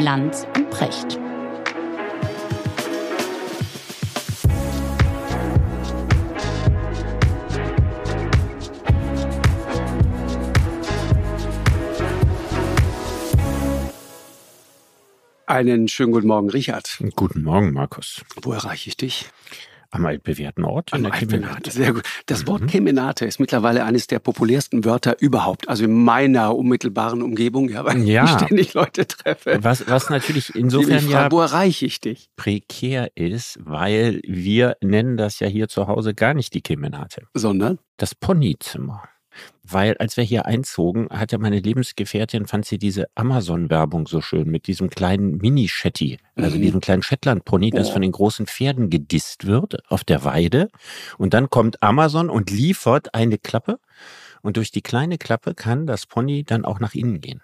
Lanz und Precht. Einen schönen guten Morgen, Richard. Guten Morgen, Markus. Wo erreiche ich dich? Am altbewährten Ort. Am altbewährten, sehr gut. Das Wort mhm. Kemenate ist mittlerweile eines der populärsten Wörter überhaupt. Also in meiner unmittelbaren Umgebung, ja, weil ja. ich ständig Leute treffe. Was, was natürlich insofern frage, ja wo erreiche ich dich? prekär ist, weil wir nennen das ja hier zu Hause gar nicht die Kemenate. Sondern? Das Ponyzimmer. Weil als wir hier einzogen, hat ja meine Lebensgefährtin, fand sie diese Amazon-Werbung so schön mit diesem kleinen Mini-Shetty, also mhm. diesem kleinen Shetland-Pony, das oh. von den großen Pferden gedisst wird auf der Weide. Und dann kommt Amazon und liefert eine Klappe. Und durch die kleine Klappe kann das Pony dann auch nach innen gehen.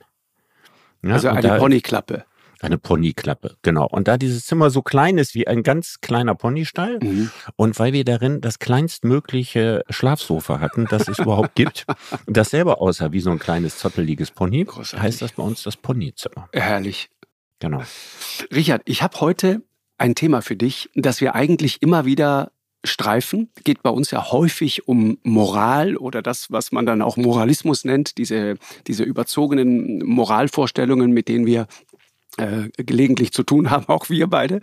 Ja, also eine Ponyklappe. Eine Ponyklappe, genau. Und da dieses Zimmer so klein ist wie ein ganz kleiner Ponystall mhm. und weil wir darin das kleinstmögliche Schlafsofa hatten, das es überhaupt gibt, das selber aussah wie so ein kleines zotteliges Pony, Großartig. heißt das bei uns das Ponyzimmer. Herrlich. Genau. Richard, ich habe heute ein Thema für dich, das wir eigentlich immer wieder streifen. Geht bei uns ja häufig um Moral oder das, was man dann auch Moralismus nennt, diese, diese überzogenen Moralvorstellungen, mit denen wir äh, gelegentlich zu tun haben, auch wir beide.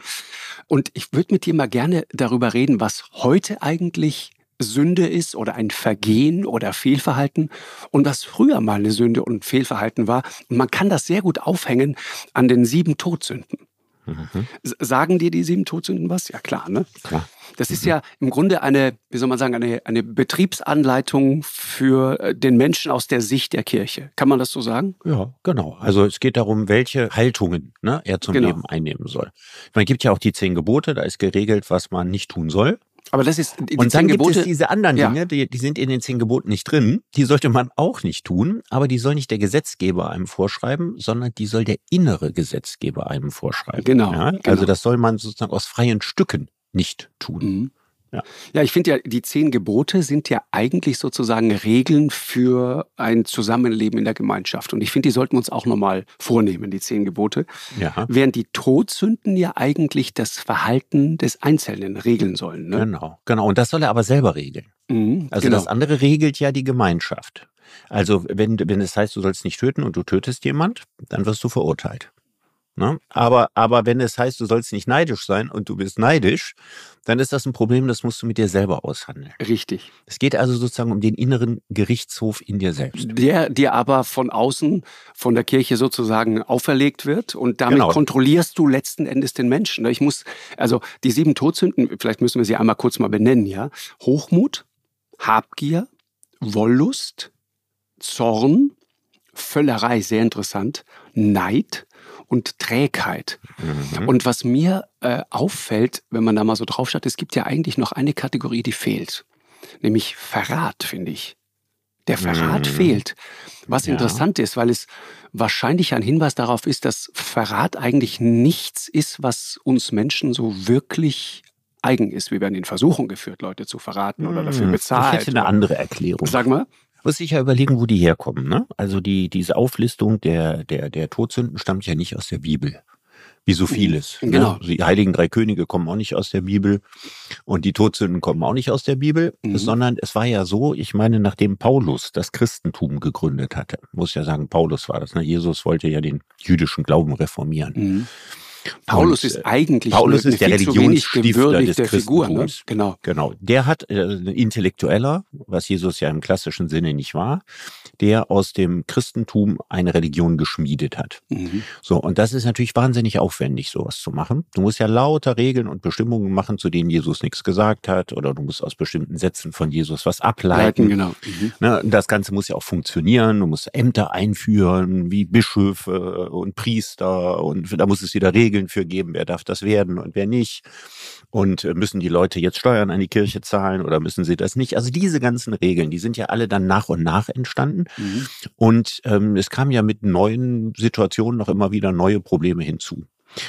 Und ich würde mit dir mal gerne darüber reden, was heute eigentlich Sünde ist oder ein Vergehen oder Fehlverhalten und was früher mal eine Sünde und Fehlverhalten war. Und man kann das sehr gut aufhängen an den sieben Todsünden. Mhm. Sagen dir die sieben Todsünden was? Ja klar, ne? Klar. Das ist ja im Grunde eine, wie soll man sagen, eine, eine Betriebsanleitung für äh, den Menschen aus der Sicht der Kirche. Kann man das so sagen? Ja, genau. Also es geht darum, welche Haltungen ne, er zum genau. Leben einnehmen soll. Man gibt ja auch die zehn Gebote, da ist geregelt, was man nicht tun soll. Aber das ist die und dann gibt Gebote, es diese anderen Dinge, ja. die, die sind in den zehn Geboten nicht drin. Die sollte man auch nicht tun, aber die soll nicht der Gesetzgeber einem vorschreiben, sondern die soll der innere Gesetzgeber einem vorschreiben. Genau. Ja? genau. Also das soll man sozusagen aus freien Stücken nicht tun. Mhm. Ja. ja, ich finde ja, die zehn Gebote sind ja eigentlich sozusagen Regeln für ein Zusammenleben in der Gemeinschaft. Und ich finde, die sollten wir uns auch nochmal vornehmen, die zehn Gebote. Ja. Während die Todsünden ja eigentlich das Verhalten des Einzelnen regeln sollen. Ne? Genau, genau. Und das soll er aber selber regeln. Mhm, also genau. das andere regelt ja die Gemeinschaft. Also wenn, wenn es heißt, du sollst nicht töten und du tötest jemand, dann wirst du verurteilt. Ne? Aber, aber wenn es heißt, du sollst nicht neidisch sein und du bist neidisch, dann ist das ein Problem, das musst du mit dir selber aushandeln. Richtig. Es geht also sozusagen um den inneren Gerichtshof in dir selbst. Der dir aber von außen, von der Kirche sozusagen auferlegt wird und damit genau. kontrollierst du letzten Endes den Menschen. Ich muss, also die sieben Todsünden, vielleicht müssen wir sie einmal kurz mal benennen, ja. Hochmut, Habgier, Wollust, Zorn, Völlerei, sehr interessant, Neid, und Trägheit. Mhm. Und was mir äh, auffällt, wenn man da mal so drauf schaut, es gibt ja eigentlich noch eine Kategorie, die fehlt. Nämlich Verrat, finde ich. Der Verrat mhm. fehlt. Was ja. interessant ist, weil es wahrscheinlich ein Hinweis darauf ist, dass Verrat eigentlich nichts ist, was uns Menschen so wirklich eigen ist. Wir werden in Versuchung geführt, Leute zu verraten oder dafür bezahlt. Ich hätte eine andere Erklärung. Sag mal muss sich ja überlegen, wo die herkommen. Ne? Also die, diese Auflistung der, der, der Todsünden stammt ja nicht aus der Bibel. Wie so vieles. Ne? Genau. Ne? Die heiligen drei Könige kommen auch nicht aus der Bibel und die Todsünden kommen auch nicht aus der Bibel, mhm. sondern es war ja so, ich meine, nachdem Paulus das Christentum gegründet hatte, muss ja sagen, Paulus war das, ne? Jesus wollte ja den jüdischen Glauben reformieren. Mhm. Paulus und, ist eigentlich Paulus ist der Religionsstifter des Figur, ne? Genau. Genau. Der hat äh, ein Intellektueller, was Jesus ja im klassischen Sinne nicht war, der aus dem Christentum eine Religion geschmiedet hat. Mhm. So und das ist natürlich wahnsinnig aufwendig, sowas zu machen. Du musst ja lauter Regeln und Bestimmungen machen, zu denen Jesus nichts gesagt hat, oder du musst aus bestimmten Sätzen von Jesus was ableiten. Leiten, genau. Mhm. Ne? Das Ganze muss ja auch funktionieren. Du musst Ämter einführen, wie Bischöfe und Priester, und da muss es wieder Regeln Regeln für geben, wer darf das werden und wer nicht. Und äh, müssen die Leute jetzt Steuern an die Kirche zahlen oder müssen sie das nicht? Also diese ganzen Regeln, die sind ja alle dann nach und nach entstanden. Mhm. Und ähm, es kamen ja mit neuen Situationen noch immer wieder neue Probleme hinzu.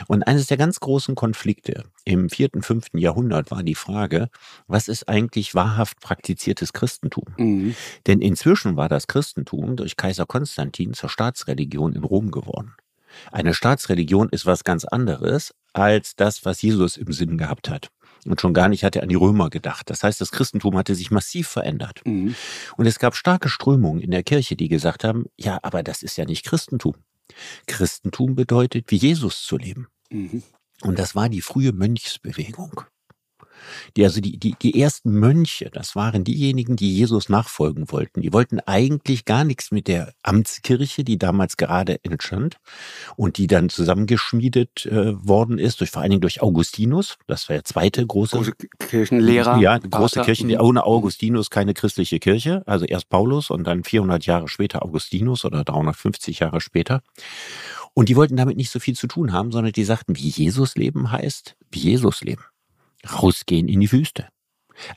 Und eines der ganz großen Konflikte im vierten, fünften Jahrhundert war die Frage, was ist eigentlich wahrhaft praktiziertes Christentum? Mhm. Denn inzwischen war das Christentum durch Kaiser Konstantin zur Staatsreligion in Rom geworden. Eine Staatsreligion ist was ganz anderes als das, was Jesus im Sinn gehabt hat. Und schon gar nicht hat er an die Römer gedacht. Das heißt, das Christentum hatte sich massiv verändert. Mhm. Und es gab starke Strömungen in der Kirche, die gesagt haben, ja, aber das ist ja nicht Christentum. Christentum bedeutet, wie Jesus zu leben. Mhm. Und das war die frühe Mönchsbewegung. Die, also die, die, die ersten Mönche, das waren diejenigen, die Jesus nachfolgen wollten. Die wollten eigentlich gar nichts mit der Amtskirche, die damals gerade entstand und die dann zusammengeschmiedet äh, worden ist, durch, vor allen Dingen durch Augustinus. Das war der zweite große, große Kirchenlehrer. Ja, große Kirchen. Mhm. Ohne Augustinus keine christliche Kirche. Also erst Paulus und dann 400 Jahre später Augustinus oder 350 Jahre später. Und die wollten damit nicht so viel zu tun haben, sondern die sagten, wie Jesus leben heißt, wie Jesus leben rausgehen in die Wüste,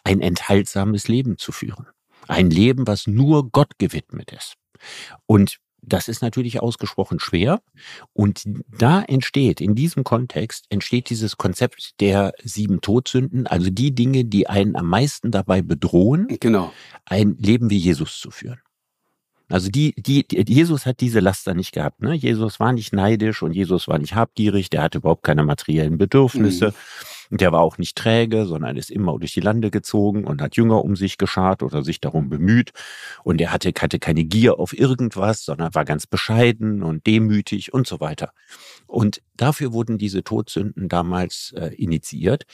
ein enthaltsames Leben zu führen, ein Leben, was nur Gott gewidmet ist. Und das ist natürlich ausgesprochen schwer. Und da entsteht, in diesem Kontext, entsteht dieses Konzept der sieben Todsünden, also die Dinge, die einen am meisten dabei bedrohen, genau. ein Leben wie Jesus zu führen. Also die, die, Jesus hat diese Laster nicht gehabt. Ne? Jesus war nicht neidisch und Jesus war nicht habgierig, der hatte überhaupt keine materiellen Bedürfnisse. Mhm. Der war auch nicht träge, sondern ist immer durch die Lande gezogen und hat Jünger um sich geschart oder sich darum bemüht. Und er hatte, hatte keine Gier auf irgendwas, sondern war ganz bescheiden und demütig und so weiter. Und dafür wurden diese Todsünden damals äh, initiiert.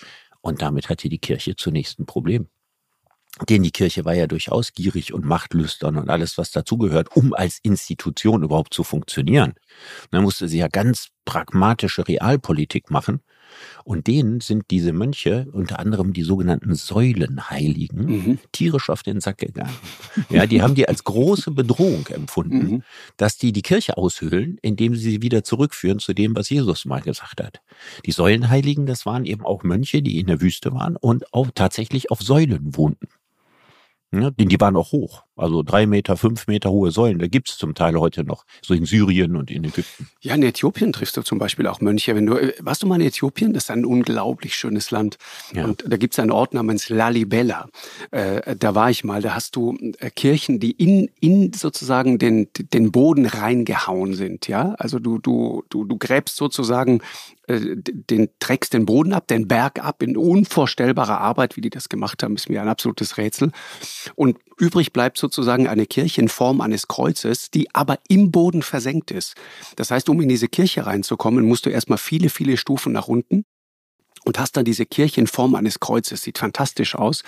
Und damit hatte die Kirche zunächst ein Problem. Denn die Kirche war ja durchaus gierig und machtlüstern und alles, was dazugehört, um als Institution überhaupt zu funktionieren. Dann musste sie ja ganz pragmatische Realpolitik machen und denen sind diese Mönche, unter anderem die sogenannten Säulenheiligen, mhm. tierisch auf den Sack gegangen. Ja, die haben die als große Bedrohung empfunden, mhm. dass die die Kirche aushöhlen, indem sie sie wieder zurückführen zu dem, was Jesus mal gesagt hat. Die Säulenheiligen, das waren eben auch Mönche, die in der Wüste waren und auch tatsächlich auf Säulen wohnten. Ja, denn die waren auch hoch. Also drei Meter, fünf Meter hohe Säulen. Da gibt's zum Teil heute noch. So in Syrien und in Ägypten. Ja, in Äthiopien triffst du zum Beispiel auch Mönche. Wenn du, äh, warst du mal in Äthiopien? Das ist ein unglaublich schönes Land. Ja. Und da gibt's einen Ort namens Lalibela. Äh, da war ich mal. Da hast du äh, Kirchen, die in, in sozusagen den, den Boden reingehauen sind. Ja, also du, du, du, du gräbst sozusagen äh, den trägst den Boden ab, den Berg ab in unvorstellbarer Arbeit, wie die das gemacht haben, ist mir ein absolutes Rätsel. Und übrig bleibt sozusagen eine Kirche in Form eines Kreuzes, die aber im Boden versenkt ist. Das heißt, um in diese Kirche reinzukommen, musst du erstmal viele, viele Stufen nach unten und hast dann diese Kirche in Form eines Kreuzes. Sieht fantastisch aus.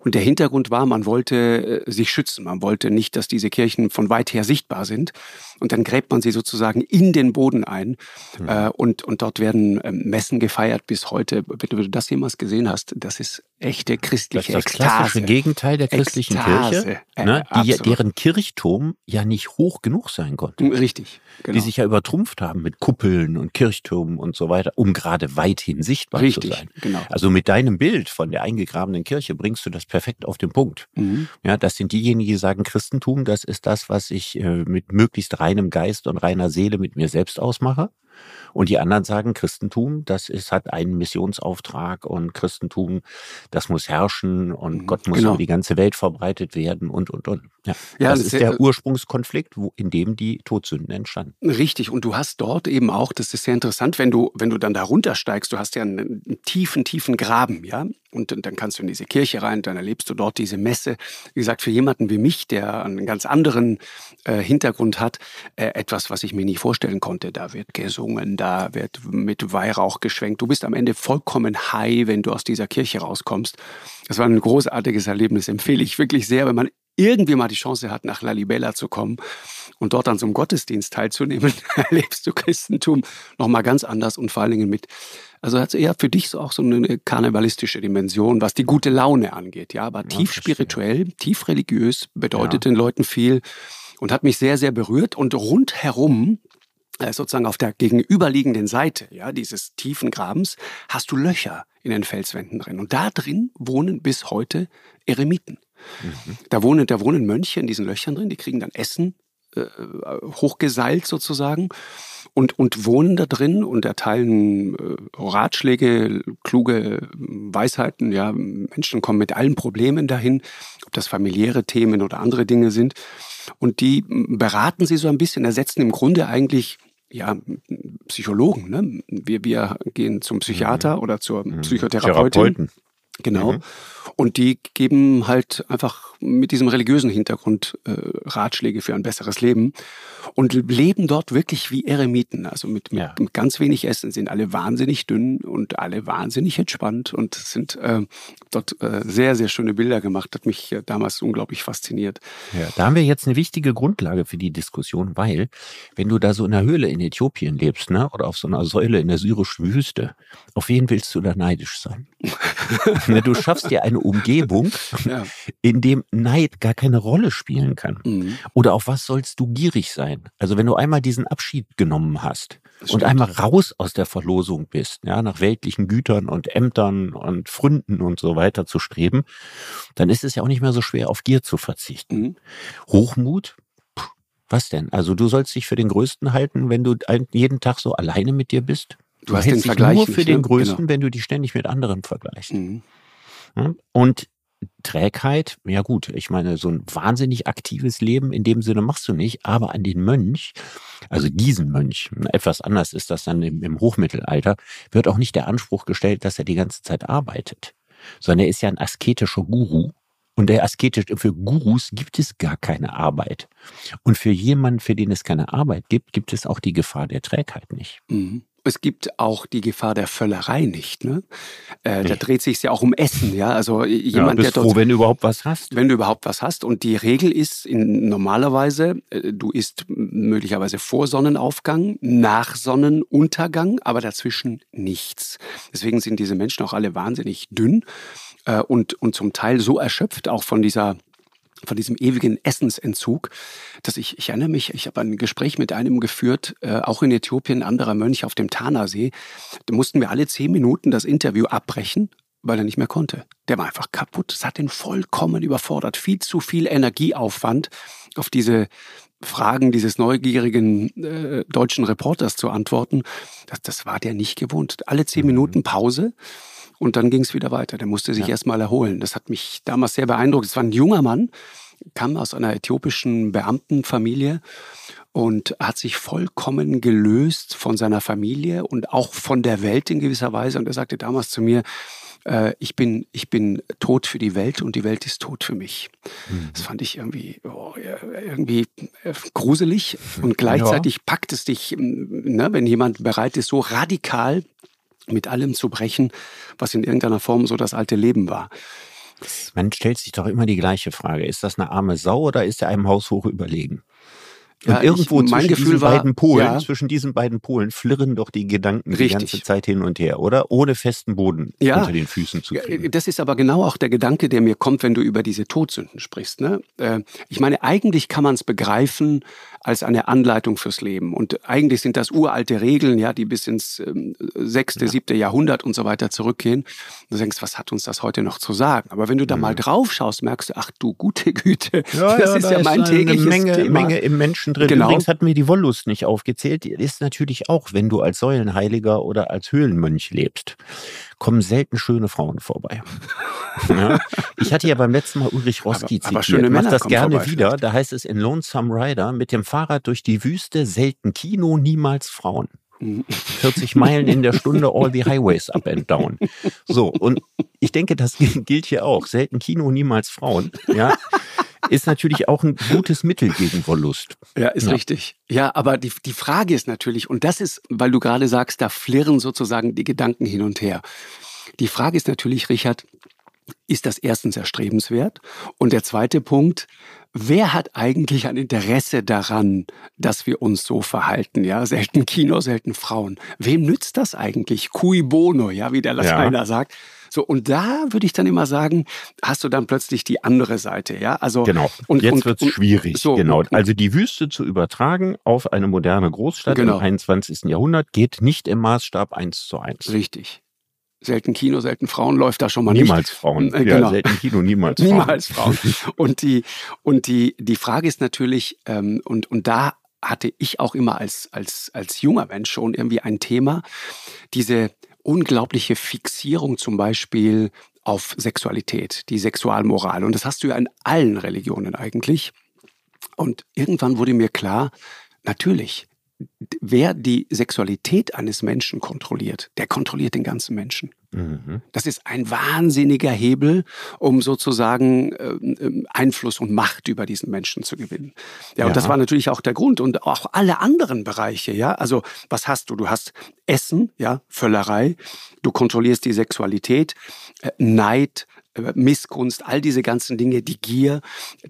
Und der Hintergrund war, man wollte äh, sich schützen. Man wollte nicht, dass diese Kirchen von weit her sichtbar sind. Und dann gräbt man sie sozusagen in den Boden ein. Mhm. Äh, und, und dort werden ähm, Messen gefeiert bis heute. Wenn du das jemals gesehen hast, das ist echte christliche Das ist das klassische Gegenteil der christlichen Ekstase. Kirche, äh, ne, die, deren Kirchturm ja nicht hoch genug sein konnte. Richtig. Genau. Die sich ja übertrumpft haben mit Kuppeln und Kirchtürmen und so weiter, um gerade weithin sichtbar Richtig, zu sein. Genau. Also mit deinem Bild von der eingegrabenen Kirche bringst du das perfekt auf den Punkt. Mhm. Ja, das sind diejenigen, die sagen, Christentum, das ist das, was ich äh, mit möglichst reinem Geist und reiner Seele mit mir selbst ausmache. Und die anderen sagen, Christentum, das ist, hat einen Missionsauftrag und Christentum, das muss herrschen und mhm, Gott muss genau. über die ganze Welt verbreitet werden und, und, und. Ja, ja das, das ist der Ursprungskonflikt, wo, in dem die Todsünden entstanden. Richtig. Und du hast dort eben auch, das ist sehr interessant, wenn du, wenn du dann da runtersteigst, du hast ja einen, einen tiefen, tiefen Graben, ja. Und, und dann kannst du in diese Kirche rein, dann erlebst du dort diese Messe. Wie gesagt, für jemanden wie mich, der einen ganz anderen äh, Hintergrund hat, äh, etwas, was ich mir nie vorstellen konnte. Da wird gesungen, da wird mit Weihrauch geschwenkt. Du bist am Ende vollkommen high, wenn du aus dieser Kirche rauskommst. Das war ein großartiges Erlebnis, empfehle ich wirklich sehr, wenn man irgendwie mal die Chance hat, nach Lalibela zu kommen und dort an so einem Gottesdienst teilzunehmen, erlebst du Christentum nochmal ganz anders und vor allen Dingen mit, also hat es eher für dich so auch so eine karnevalistische Dimension, was die gute Laune angeht, ja, aber ja, tief spirituell, tief religiös, bedeutet ja. den Leuten viel und hat mich sehr, sehr berührt und rundherum äh, sozusagen auf der gegenüberliegenden Seite ja, dieses tiefen Grabens hast du Löcher in den Felswänden drin. Und da drin wohnen bis heute Eremiten. Mhm. Da, wohnen, da wohnen Mönche in diesen Löchern drin, die kriegen dann Essen äh, hochgeseilt sozusagen und, und wohnen da drin und erteilen äh, Ratschläge, kluge Weisheiten. Ja, Menschen kommen mit allen Problemen dahin, ob das familiäre Themen oder andere Dinge sind. Und die beraten sie so ein bisschen, ersetzen im Grunde eigentlich ja, Psychologen. Ne? Wir, wir gehen zum Psychiater mhm. oder zur mhm. Psychotherapeutin. Therapeuten. Genau. Mhm. Und die geben halt einfach mit diesem religiösen Hintergrund äh, Ratschläge für ein besseres Leben und leben dort wirklich wie Eremiten. Also mit, mit, ja. mit ganz wenig Essen sind alle wahnsinnig dünn und alle wahnsinnig entspannt und sind äh, dort äh, sehr, sehr schöne Bilder gemacht. Hat mich äh, damals unglaublich fasziniert. Ja, da haben wir jetzt eine wichtige Grundlage für die Diskussion, weil wenn du da so in einer Höhle in Äthiopien lebst, ne, oder auf so einer Säule in der syrischen Wüste, auf wen willst du da neidisch sein? Ne, du schaffst dir eine Umgebung, ja. in dem Neid gar keine Rolle spielen kann. Mhm. Oder auf was sollst du gierig sein? Also wenn du einmal diesen Abschied genommen hast und einmal raus aus der Verlosung bist, ja, nach weltlichen Gütern und Ämtern und Fründen und so weiter zu streben, dann ist es ja auch nicht mehr so schwer, auf Gier zu verzichten. Mhm. Hochmut, was denn? Also du sollst dich für den Größten halten, wenn du jeden Tag so alleine mit dir bist? Du, du hast den Vergleich nur für nicht, den ne? Größten, genau. wenn du dich ständig mit anderen vergleichst. Mhm. Und Trägheit, ja gut, ich meine, so ein wahnsinnig aktives Leben in dem Sinne machst du nicht, aber an den Mönch, also diesen Mönch, etwas anders ist das dann im, im Hochmittelalter, wird auch nicht der Anspruch gestellt, dass er die ganze Zeit arbeitet, sondern er ist ja ein asketischer Guru. Und der asketische, für Gurus gibt es gar keine Arbeit. Und für jemanden, für den es keine Arbeit gibt, gibt es auch die Gefahr der Trägheit nicht. Mhm es gibt auch die Gefahr der Völlerei nicht. Ne? Äh, da dreht sich ja auch um Essen, ja. Also jemand, ja, bist der dort, froh, wenn du überhaupt was hast. Wenn du überhaupt was hast. Und die Regel ist in, normalerweise, äh, du isst möglicherweise vor Sonnenaufgang, nach Sonnenuntergang, aber dazwischen nichts. Deswegen sind diese Menschen auch alle wahnsinnig dünn äh, und, und zum Teil so erschöpft auch von dieser von diesem ewigen Essensentzug, dass ich, ich erinnere mich, ich habe ein Gespräch mit einem geführt, äh, auch in Äthiopien, ein anderer Mönch auf dem Tanasee. Da mussten wir alle zehn Minuten das Interview abbrechen, weil er nicht mehr konnte. Der war einfach kaputt. Das hat ihn vollkommen überfordert. Viel zu viel Energieaufwand auf diese Fragen dieses neugierigen äh, deutschen Reporters zu antworten. Das, das war der nicht gewohnt. Alle zehn mhm. Minuten Pause. Und dann ging es wieder weiter. Der musste sich ja. erstmal erholen. Das hat mich damals sehr beeindruckt. Es war ein junger Mann, kam aus einer äthiopischen Beamtenfamilie und hat sich vollkommen gelöst von seiner Familie und auch von der Welt in gewisser Weise. Und er sagte damals zu mir, äh, ich, bin, ich bin tot für die Welt und die Welt ist tot für mich. Mhm. Das fand ich irgendwie, oh, irgendwie äh, gruselig und gleichzeitig ja. packt es dich, ne, wenn jemand bereit ist, so radikal mit allem zu brechen, was in irgendeiner Form so das alte Leben war. Man stellt sich doch immer die gleiche Frage. Ist das eine arme Sau oder ist er einem haushoch überlegen? Und ja, irgendwo ich, zwischen Gefühl diesen war, beiden Polen, ja. zwischen diesen beiden Polen flirren doch die Gedanken Richtig. die ganze Zeit hin und her, oder? Ohne festen Boden ja. unter den Füßen zu kriegen. Das ist aber genau auch der Gedanke, der mir kommt, wenn du über diese Todsünden sprichst. Ne? Äh, ich meine, eigentlich kann man es begreifen als eine Anleitung fürs Leben. Und eigentlich sind das uralte Regeln, ja, die bis ins ähm, sechste, siebte Jahrhundert und so weiter zurückgehen. Du denkst, was hat uns das heute noch zu sagen? Aber wenn du da mhm. mal drauf schaust, merkst du, ach du gute Güte, das ist ja mein ist tägliches Menge, Thema. Menge im Menschen drin. Genau. Übrigens hatten wir die Wollust nicht aufgezählt. Die ist natürlich auch, wenn du als Säulenheiliger oder als Höhlenmönch lebst, kommen selten schöne Frauen vorbei. ja. Ich hatte ja beim letzten Mal Ulrich Roski aber, zitiert. Aber Mach das gerne vorbei, wieder. Da heißt es in Lonesome Rider mit dem Fahrrad durch die Wüste, selten Kino, niemals Frauen. 40 Meilen in der Stunde, all the highways up and down. So, und ich denke, das gilt hier auch. Selten Kino, niemals Frauen. Ja, ist natürlich auch ein gutes Mittel gegen Wollust. Ja, ist ja. richtig. Ja, aber die, die Frage ist natürlich, und das ist, weil du gerade sagst, da flirren sozusagen die Gedanken hin und her. Die Frage ist natürlich, Richard, ist das erstens erstrebenswert? Und der zweite Punkt, wer hat eigentlich ein Interesse daran, dass wir uns so verhalten? Ja, selten Kino, selten Frauen. Wem nützt das eigentlich? Cui bono, ja, wie der Lateiner ja. sagt. So, und da würde ich dann immer sagen, hast du dann plötzlich die andere Seite, ja? Also genau. Und jetzt wird es schwierig. So, genau. Also die Wüste zu übertragen auf eine moderne Großstadt genau. im 21. Jahrhundert geht nicht im Maßstab eins zu eins. Richtig selten Kino, selten Frauen läuft da schon mal niemals nicht. Frauen. Äh, genau. Ja, selten Kino, niemals Frauen. niemals Frauen. Und die und die die Frage ist natürlich ähm, und und da hatte ich auch immer als als als junger Mensch schon irgendwie ein Thema diese unglaubliche Fixierung zum Beispiel auf Sexualität, die Sexualmoral. Und das hast du ja in allen Religionen eigentlich. Und irgendwann wurde mir klar, natürlich, wer die Sexualität eines Menschen kontrolliert, der kontrolliert den ganzen Menschen. Mhm. Das ist ein wahnsinniger Hebel, um sozusagen äh, Einfluss und Macht über diesen Menschen zu gewinnen. Ja, ja, und das war natürlich auch der Grund und auch alle anderen Bereiche, ja. Also, was hast du? Du hast Essen, ja, Völlerei, du kontrollierst die Sexualität, äh, Neid, Missgunst, all diese ganzen Dinge, die Gier,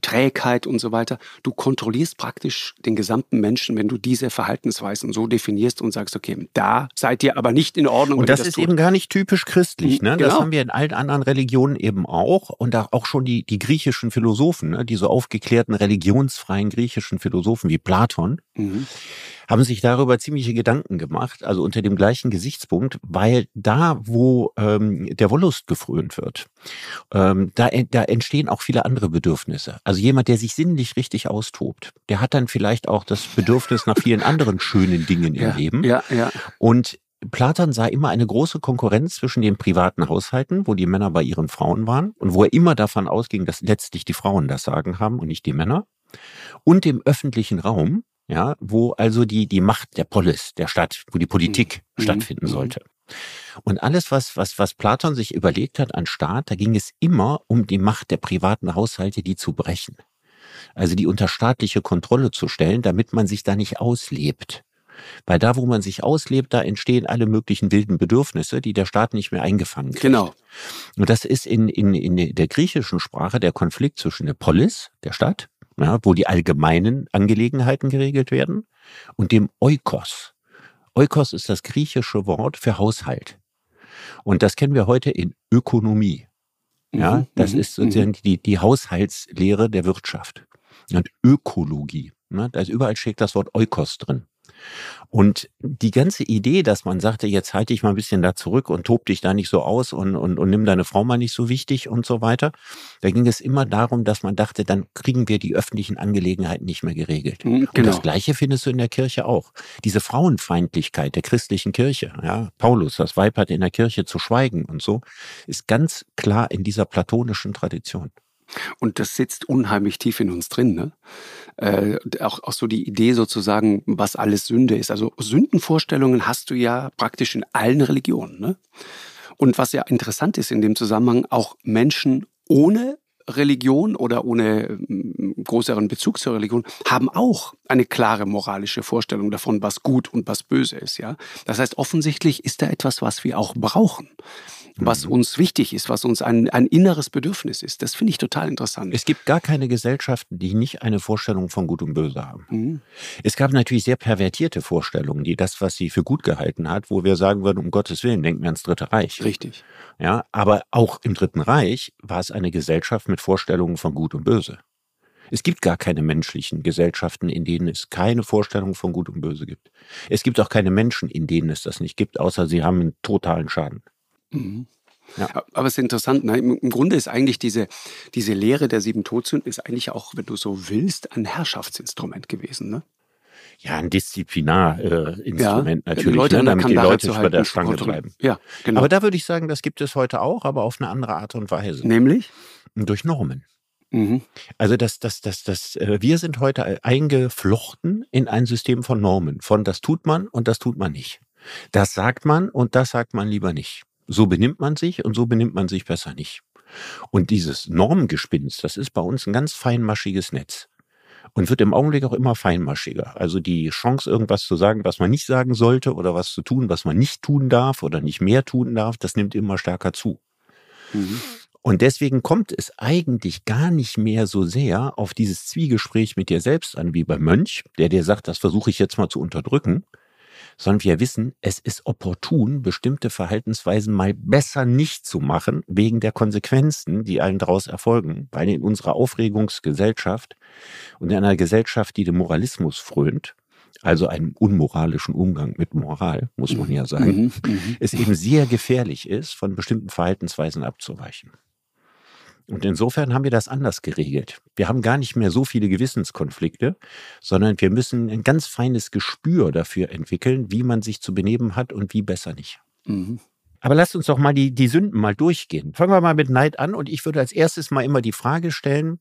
Trägheit und so weiter. Du kontrollierst praktisch den gesamten Menschen, wenn du diese Verhaltensweisen so definierst und sagst, okay, da seid ihr aber nicht in Ordnung. Und das, das, ist tut. eben gar nicht typisch christlich. Ne? Genau. Das haben wir in allen anderen Religionen eben auch. Und auch schon die, die griechischen Philosophen, ne? diese aufgeklärten, religionsfreien griechischen Philosophen wie Platon. Mhm haben sich darüber ziemliche Gedanken gemacht, also unter dem gleichen Gesichtspunkt, weil da, wo ähm, der Wollust gefrönt wird, ähm, da, da entstehen auch viele andere Bedürfnisse. Also jemand, der sich sinnlich richtig austobt, der hat dann vielleicht auch das Bedürfnis nach vielen anderen schönen Dingen im ja, Leben. Ja, ja. Und Platon sah immer eine große Konkurrenz zwischen den privaten Haushalten, wo die Männer bei ihren Frauen waren und wo er immer davon ausging, dass letztlich die Frauen das Sagen haben und nicht die Männer, und dem öffentlichen Raum, ja, wo also die, die Macht der Polis, der Stadt, wo die Politik mhm. stattfinden mhm. sollte. Und alles, was, was, was Platon sich überlegt hat an Staat, da ging es immer um die Macht der privaten Haushalte, die zu brechen. Also die unter staatliche Kontrolle zu stellen, damit man sich da nicht auslebt. Weil da, wo man sich auslebt, da entstehen alle möglichen wilden Bedürfnisse, die der Staat nicht mehr eingefangen kriegt. Genau. Und das ist in, in, in der griechischen Sprache der Konflikt zwischen der Polis, der Stadt, ja, wo die allgemeinen Angelegenheiten geregelt werden, und dem Oikos. Oikos ist das griechische Wort für Haushalt. Und das kennen wir heute in Ökonomie. Ja, mhm, das mhm, ist sozusagen mhm. die, die Haushaltslehre der Wirtschaft. Und Ökologie. Ne, da ist überall steckt das Wort Oikos drin. Und die ganze Idee, dass man sagte, jetzt halte ich mal ein bisschen da zurück und tob dich da nicht so aus und, und, und nimm deine Frau mal nicht so wichtig und so weiter, da ging es immer darum, dass man dachte, dann kriegen wir die öffentlichen Angelegenheiten nicht mehr geregelt. Genau. Und das Gleiche findest du in der Kirche auch. Diese Frauenfeindlichkeit der christlichen Kirche, ja, Paulus, das Weib hat in der Kirche zu schweigen und so, ist ganz klar in dieser platonischen Tradition. Und das sitzt unheimlich tief in uns drin. Ne? Äh, auch, auch so die Idee sozusagen, was alles Sünde ist. Also Sündenvorstellungen hast du ja praktisch in allen Religionen. Ne? Und was ja interessant ist in dem Zusammenhang, auch Menschen ohne Religion oder ohne mm, größeren Bezug zur Religion haben auch eine klare moralische Vorstellung davon, was gut und was böse ist. Ja, das heißt offensichtlich ist da etwas, was wir auch brauchen was mhm. uns wichtig ist, was uns ein, ein inneres Bedürfnis ist. Das finde ich total interessant. Es gibt gar keine Gesellschaften, die nicht eine Vorstellung von Gut und Böse haben. Mhm. Es gab natürlich sehr pervertierte Vorstellungen, die das, was sie für gut gehalten hat, wo wir sagen würden, um Gottes Willen, denken wir ans Dritte Reich. Richtig. Ja, aber auch im Dritten Reich war es eine Gesellschaft mit Vorstellungen von Gut und Böse. Es gibt gar keine menschlichen Gesellschaften, in denen es keine Vorstellung von Gut und Böse gibt. Es gibt auch keine Menschen, in denen es das nicht gibt, außer sie haben einen totalen Schaden. Mhm. Ja. Aber es ist interessant, ne? im Grunde ist eigentlich diese, diese Lehre der sieben Todsünden ist eigentlich auch, wenn du so willst, ein Herrschaftsinstrument gewesen. Ne? Ja, ein Disziplinarinstrument äh, natürlich, Leute ne, damit die Leute über der Stange bleiben. Ja, genau. Aber da würde ich sagen, das gibt es heute auch, aber auf eine andere Art und Weise. Nämlich? Durch Normen. Mhm. Also das, das, das, das, äh, wir sind heute eingeflochten in ein System von Normen. Von das tut man und das tut man nicht. Das sagt man und das sagt man lieber nicht. So benimmt man sich und so benimmt man sich besser nicht. Und dieses Normgespinst, das ist bei uns ein ganz feinmaschiges Netz und wird im Augenblick auch immer feinmaschiger. Also die Chance, irgendwas zu sagen, was man nicht sagen sollte oder was zu tun, was man nicht tun darf oder nicht mehr tun darf, das nimmt immer stärker zu. Mhm. Und deswegen kommt es eigentlich gar nicht mehr so sehr auf dieses Zwiegespräch mit dir selbst an wie beim Mönch, der dir sagt, das versuche ich jetzt mal zu unterdrücken, sondern wir wissen, es ist opportun, bestimmte Verhaltensweisen mal besser nicht zu machen, wegen der Konsequenzen, die allen daraus erfolgen. Weil in unserer Aufregungsgesellschaft und in einer Gesellschaft, die dem Moralismus frönt, also einem unmoralischen Umgang mit Moral, muss man ja sagen, mhm, mhm. es eben sehr gefährlich ist, von bestimmten Verhaltensweisen abzuweichen. Und insofern haben wir das anders geregelt. Wir haben gar nicht mehr so viele Gewissenskonflikte, sondern wir müssen ein ganz feines Gespür dafür entwickeln, wie man sich zu benehmen hat und wie besser nicht. Mhm. Aber lasst uns doch mal die, die Sünden mal durchgehen. Fangen wir mal mit Neid an und ich würde als erstes mal immer die Frage stellen,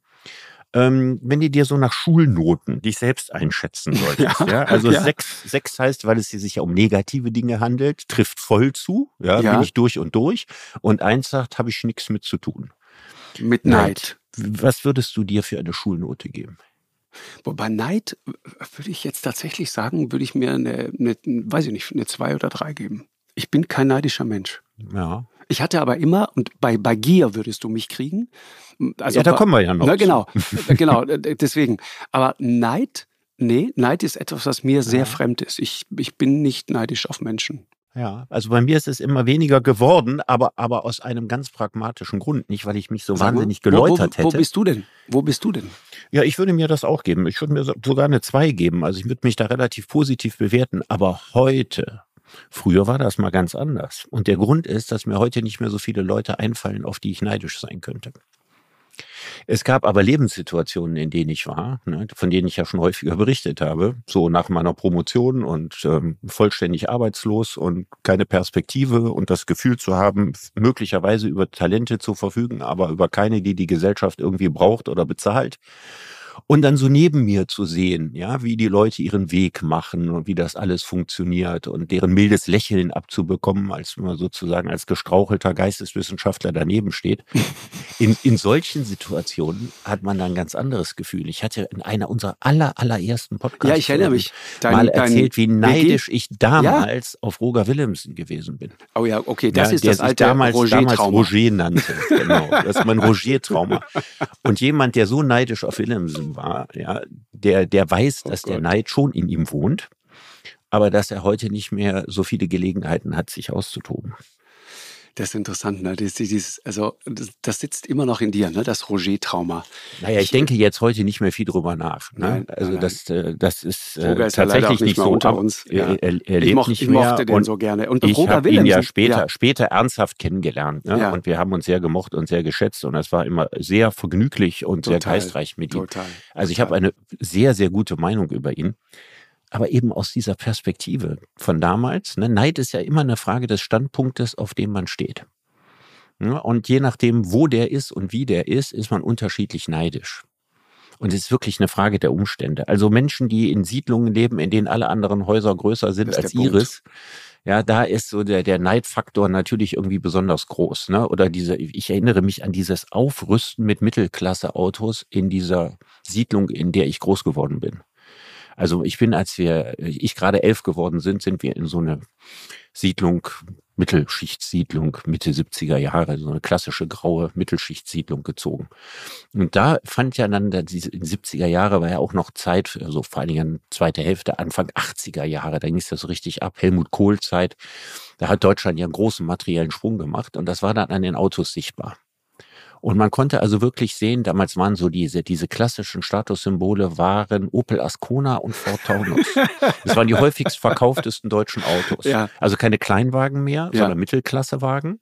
ähm, wenn die dir so nach Schulnoten dich selbst einschätzen solltest. ja, ja? Also ja. Sechs, sechs heißt, weil es sich ja um negative Dinge handelt, trifft voll zu, ja, ja. bin ich durch und durch. Und eins sagt, habe ich nichts mit zu tun. Mit Neid. Neid. Was würdest du dir für eine Schulnote geben? Wobei Neid, würde ich jetzt tatsächlich sagen, würde ich mir eine, eine, weiß ich nicht, eine zwei oder drei geben. Ich bin kein neidischer Mensch. Ja. Ich hatte aber immer, und bei, bei Gier würdest du mich kriegen. Also, ja, da kommen wir ja noch. Na, genau, genau, deswegen. Aber Neid, nee, Neid ist etwas, was mir sehr ja. fremd ist. Ich, ich bin nicht neidisch auf Menschen. Ja, also bei mir ist es immer weniger geworden, aber, aber aus einem ganz pragmatischen Grund. Nicht, weil ich mich so Sag wahnsinnig mal, geläutert wo, wo, wo, hätte. Wo bist du denn? Wo bist du denn? Ja, ich würde mir das auch geben. Ich würde mir sogar eine 2 geben. Also ich würde mich da relativ positiv bewerten. Aber heute, früher war das mal ganz anders. Und der Grund ist, dass mir heute nicht mehr so viele Leute einfallen, auf die ich neidisch sein könnte. Es gab aber Lebenssituationen, in denen ich war, ne, von denen ich ja schon häufiger berichtet habe, so nach meiner Promotion und ähm, vollständig arbeitslos und keine Perspektive und das Gefühl zu haben, möglicherweise über Talente zu verfügen, aber über keine, die die Gesellschaft irgendwie braucht oder bezahlt und dann so neben mir zu sehen, ja, wie die Leute ihren Weg machen und wie das alles funktioniert und deren mildes Lächeln abzubekommen, als man sozusagen als gestrauchelter Geisteswissenschaftler daneben steht. In, in solchen Situationen hat man dann ein ganz anderes Gefühl. Ich hatte in einer unserer aller, allerersten Podcasts ja, ich erinnere mich. Dein, mal erzählt, wie neidisch ich damals ja? auf Roger Willemsen gewesen bin. Oh ja, okay, das ja, ist das alte damals, Roger, damals Roger nannte. Genau, das ist mein Roger-Trauma. Und jemand, der so neidisch auf Willemsen war, ja, der, der weiß, oh dass Gott. der Neid schon in ihm wohnt, aber dass er heute nicht mehr so viele Gelegenheiten hat, sich auszutoben. Das ist interessant, ne? Das, dieses, also das, das, sitzt immer noch in dir, ne? Das Roger-Trauma. Naja, ich, ich, denke jetzt heute nicht mehr viel drüber nach. Ne? Nein, also nein. das, äh, das ist, äh, ist tatsächlich nicht, so unter uns. Ja. Er, er ich, moch, nicht ich mochte den so gerne. Und ich habe ihn ja später, ja. später ernsthaft kennengelernt. Ne? Ja. Und wir haben uns sehr gemocht und sehr geschätzt. Und es war immer sehr vergnüglich und Total. sehr geistreich mit ihm. Total. Also ich habe eine sehr, sehr gute Meinung über ihn aber eben aus dieser Perspektive von damals. Ne? Neid ist ja immer eine Frage des Standpunktes, auf dem man steht. Und je nachdem, wo der ist und wie der ist, ist man unterschiedlich neidisch. Und es ist wirklich eine Frage der Umstände. Also Menschen, die in Siedlungen leben, in denen alle anderen Häuser größer sind als ihres, ja, da ist so der, der Neidfaktor natürlich irgendwie besonders groß. Ne? Oder diese, ich erinnere mich an dieses Aufrüsten mit Mittelklasse-Autos in dieser Siedlung, in der ich groß geworden bin. Also ich bin, als wir, ich gerade elf geworden sind, sind wir in so eine Siedlung, Mittelschichtsiedlung, Mitte 70er Jahre, so eine klassische graue Mittelschichtsiedlung gezogen. Und da fand ja dann, diese in 70er Jahre war ja auch noch Zeit, also vor allen Dingen zweite Hälfte, Anfang 80er Jahre, da ging es das so richtig ab, Helmut Kohl Zeit. Da hat Deutschland ja einen großen materiellen Sprung gemacht und das war dann an den Autos sichtbar. Und man konnte also wirklich sehen, damals waren so diese, diese klassischen Statussymbole waren Opel Ascona und Ford Taunus. das waren die häufigst verkauftesten deutschen Autos. Ja. Also keine Kleinwagen mehr, ja. sondern Mittelklassewagen.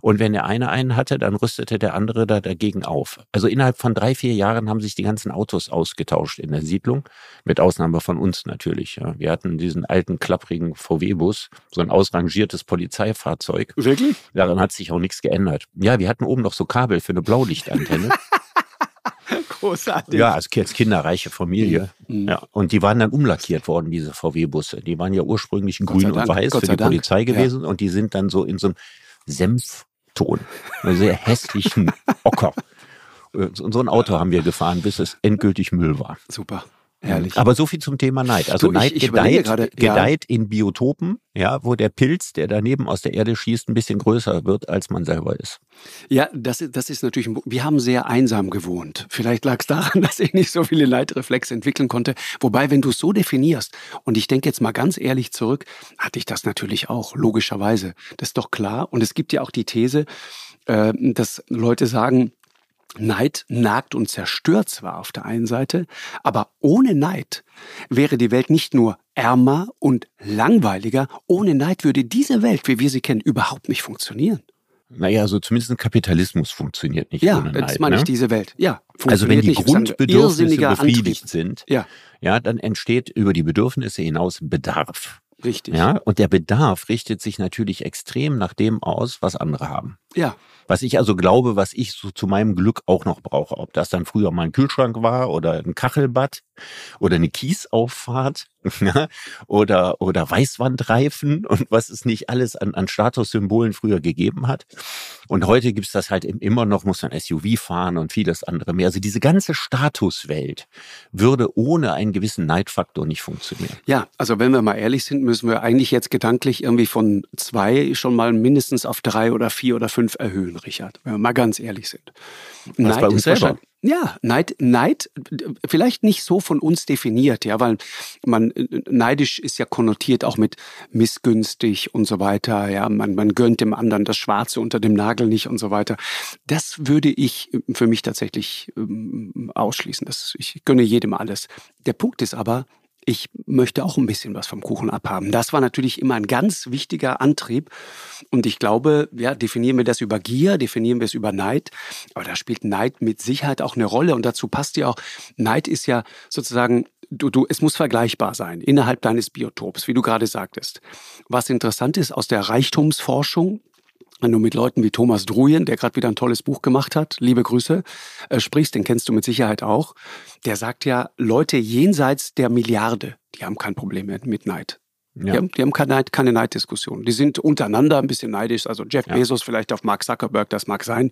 Und wenn der eine einen hatte, dann rüstete der andere da dagegen auf. Also innerhalb von drei, vier Jahren haben sich die ganzen Autos ausgetauscht in der Siedlung. Mit Ausnahme von uns natürlich. Ja. Wir hatten diesen alten, klapprigen VW-Bus, so ein ausrangiertes Polizeifahrzeug. Wirklich? Daran hat sich auch nichts geändert. Ja, wir hatten oben noch so Kabel für eine Blaulichtantenne. Großartig. Ja, als, als kinderreiche Familie. Mhm. Ja, und die waren dann umlackiert worden, diese VW-Busse. Die waren ja ursprünglich in grün und weiß Gott für die Dank. Polizei gewesen ja. und die sind dann so in so einem Senfton, einem sehr hässlichen Ocker. Und so ein Auto haben wir gefahren, bis es endgültig Müll war. Super. Herrlich. Aber so viel zum Thema Neid. Also du, Neid ich, ich gedeiht, grade, gedeiht ja. in Biotopen, ja, wo der Pilz, der daneben aus der Erde schießt, ein bisschen größer wird, als man selber ist. Ja, das, das ist natürlich, wir haben sehr einsam gewohnt. Vielleicht lag es daran, dass ich nicht so viele Neidreflexe entwickeln konnte. Wobei, wenn du es so definierst, und ich denke jetzt mal ganz ehrlich zurück, hatte ich das natürlich auch, logischerweise. Das ist doch klar. Und es gibt ja auch die These, äh, dass Leute sagen, Neid nagt und zerstört zwar auf der einen Seite, aber ohne Neid wäre die Welt nicht nur ärmer und langweiliger, ohne Neid würde diese Welt, wie wir sie kennen, überhaupt nicht funktionieren. Naja, also zumindest ein Kapitalismus funktioniert nicht ja, ohne Neid. Ja, das meine ich, ne? diese Welt. Ja, also wenn die nicht. Grundbedürfnisse befriedigt Antrieb. sind, ja. ja, dann entsteht über die Bedürfnisse hinaus Bedarf. Richtig. Ja, und der Bedarf richtet sich natürlich extrem nach dem aus, was andere haben. Ja. Was ich also glaube, was ich so zu meinem Glück auch noch brauche. Ob das dann früher mal ein Kühlschrank war oder ein Kachelbad oder eine Kiesauffahrt oder, oder Weißwandreifen und was es nicht alles an, an Statussymbolen früher gegeben hat. Und heute gibt's das halt immer noch, muss man SUV fahren und vieles andere mehr. Also diese ganze Statuswelt würde ohne einen gewissen Neidfaktor nicht funktionieren. Ja, also wenn wir mal ehrlich sind, müssen wir eigentlich jetzt gedanklich irgendwie von zwei schon mal mindestens auf drei oder vier oder fünf erhöhen, Richard. Wenn wir mal ganz ehrlich sind. Das Neid bei uns selber. Ja, Neid, Neid, vielleicht nicht so von uns definiert, ja, weil man neidisch ist ja konnotiert auch mit missgünstig und so weiter, ja, man, man gönnt dem anderen das Schwarze unter dem Nagel nicht und so weiter. Das würde ich für mich tatsächlich ähm, ausschließen. Das, ich gönne jedem alles. Der Punkt ist aber, ich möchte auch ein bisschen was vom Kuchen abhaben. Das war natürlich immer ein ganz wichtiger Antrieb. Und ich glaube, ja, definieren wir das über Gier, definieren wir es über Neid. Aber da spielt Neid mit Sicherheit auch eine Rolle. Und dazu passt ja auch, Neid ist ja sozusagen du, du, es muss vergleichbar sein innerhalb deines Biotops, wie du gerade sagtest. Was interessant ist aus der Reichtumsforschung, wenn du mit Leuten wie Thomas Druyen, der gerade wieder ein tolles Buch gemacht hat, liebe Grüße, äh, sprichst, den kennst du mit Sicherheit auch, der sagt ja, Leute jenseits der Milliarde, die haben kein Problem mehr mit Neid. Ja. Die haben, die haben keine, keine Neiddiskussion. Die sind untereinander ein bisschen neidisch. Also Jeff ja. Bezos vielleicht auf Mark Zuckerberg, das mag sein.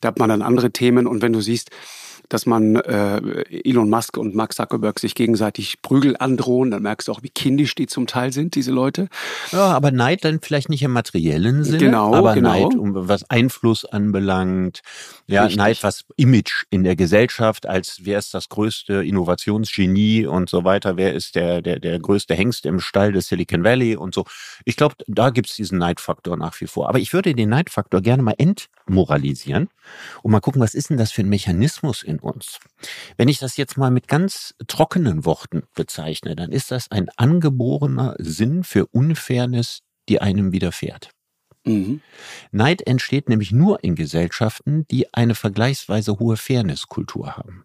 Da hat man dann andere Themen. Und wenn du siehst, dass man äh, Elon Musk und Mark Zuckerberg sich gegenseitig Prügel androhen. Dann merkst du auch, wie kindisch die zum Teil sind, diese Leute. Ja, aber Neid dann vielleicht nicht im materiellen Sinne, genau, aber genau. Neid, um was Einfluss anbelangt. Ja, Richtig. Neid, was Image in der Gesellschaft, als wer ist das größte Innovationsgenie und so weiter, wer ist der, der, der größte Hengst im Stall des Silicon Valley und so. Ich glaube, da gibt's diesen Neidfaktor nach wie vor. Aber ich würde den Neidfaktor gerne mal entmoralisieren und mal gucken, was ist denn das für ein Mechanismus in in uns. Wenn ich das jetzt mal mit ganz trockenen Worten bezeichne, dann ist das ein angeborener Sinn für Unfairness, die einem widerfährt. Mhm. Neid entsteht nämlich nur in Gesellschaften, die eine vergleichsweise hohe Fairnesskultur haben.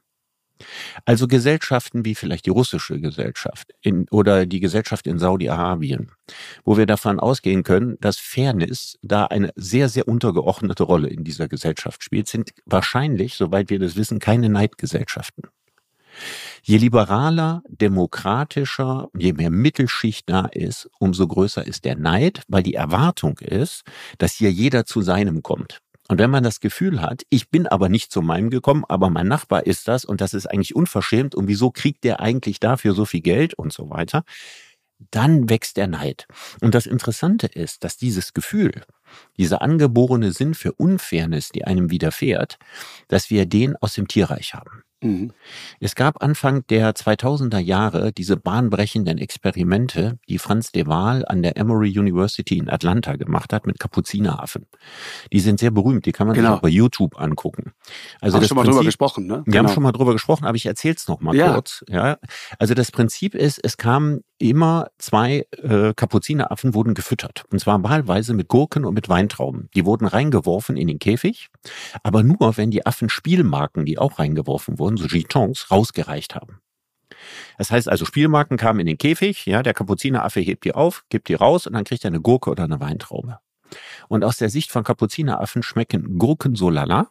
Also Gesellschaften wie vielleicht die russische Gesellschaft in, oder die Gesellschaft in Saudi-Arabien, wo wir davon ausgehen können, dass Fairness da eine sehr, sehr untergeordnete Rolle in dieser Gesellschaft spielt, sind wahrscheinlich, soweit wir das wissen, keine Neidgesellschaften. Je liberaler, demokratischer, je mehr Mittelschicht da ist, umso größer ist der Neid, weil die Erwartung ist, dass hier jeder zu seinem kommt. Und wenn man das Gefühl hat, ich bin aber nicht zu meinem gekommen, aber mein Nachbar ist das und das ist eigentlich unverschämt und wieso kriegt der eigentlich dafür so viel Geld und so weiter, dann wächst der Neid. Und das Interessante ist, dass dieses Gefühl, dieser angeborene Sinn für Unfairness, die einem widerfährt, dass wir den aus dem Tierreich haben. Mhm. Es gab Anfang der 2000er Jahre diese bahnbrechenden Experimente, die Franz de Waal an der Emory University in Atlanta gemacht hat mit Kapuzineraffen. Die sind sehr berühmt, die kann man genau. sich auch bei YouTube angucken. Also haben das schon mal Prinzip, drüber gesprochen, ne? Wir genau. haben schon mal drüber gesprochen, aber ich erzähle es noch mal ja. kurz. Ja, also das Prinzip ist, es kamen immer zwei äh, Kapuzineraffen wurden gefüttert und zwar wahlweise mit Gurken und mit Weintrauben. Die wurden reingeworfen in den Käfig, aber nur wenn die Affen Spielmarken, die auch reingeworfen wurden So Jetons, rausgereicht haben. Das heißt also, Spielmarken kamen in den Käfig, ja, der Kapuzineraffe hebt die auf, gibt die raus und dann kriegt er eine Gurke oder eine Weintraube. Und aus der Sicht von Kapuzineraffen schmecken Gurken so lala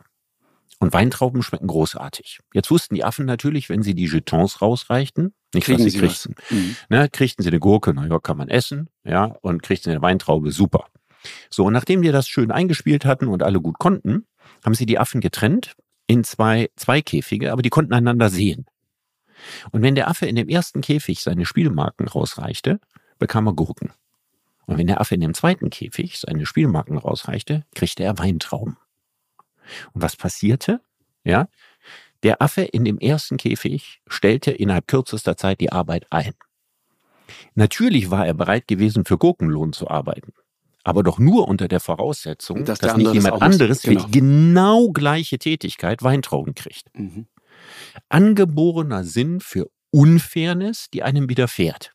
und Weintrauben schmecken großartig. Jetzt wussten die Affen natürlich, wenn sie die Jetons rausreichten, nicht Kriegen was sie, sie kriegten. Mhm. Ne, kriegten sie eine Gurke, naja, kann man essen, ja, und kriegten sie eine Weintraube, super. So, und nachdem wir das schön eingespielt hatten und alle gut konnten, haben sie die Affen getrennt in zwei, zwei Käfige, aber die konnten einander sehen. Und wenn der Affe in dem ersten Käfig seine Spielmarken rausreichte, bekam er Gurken. Und wenn der Affe in dem zweiten Käfig seine Spielmarken rausreichte, kriegte er Weintrauben. Und was passierte? Ja, der Affe in dem ersten Käfig stellte innerhalb kürzester Zeit die Arbeit ein. Natürlich war er bereit gewesen, für Gurkenlohn zu arbeiten aber doch nur unter der Voraussetzung, dass, dass nicht jemand anderes genau. für die genau gleiche Tätigkeit Weintrauben kriegt. Mhm. Angeborener Sinn für Unfairness, die einem widerfährt.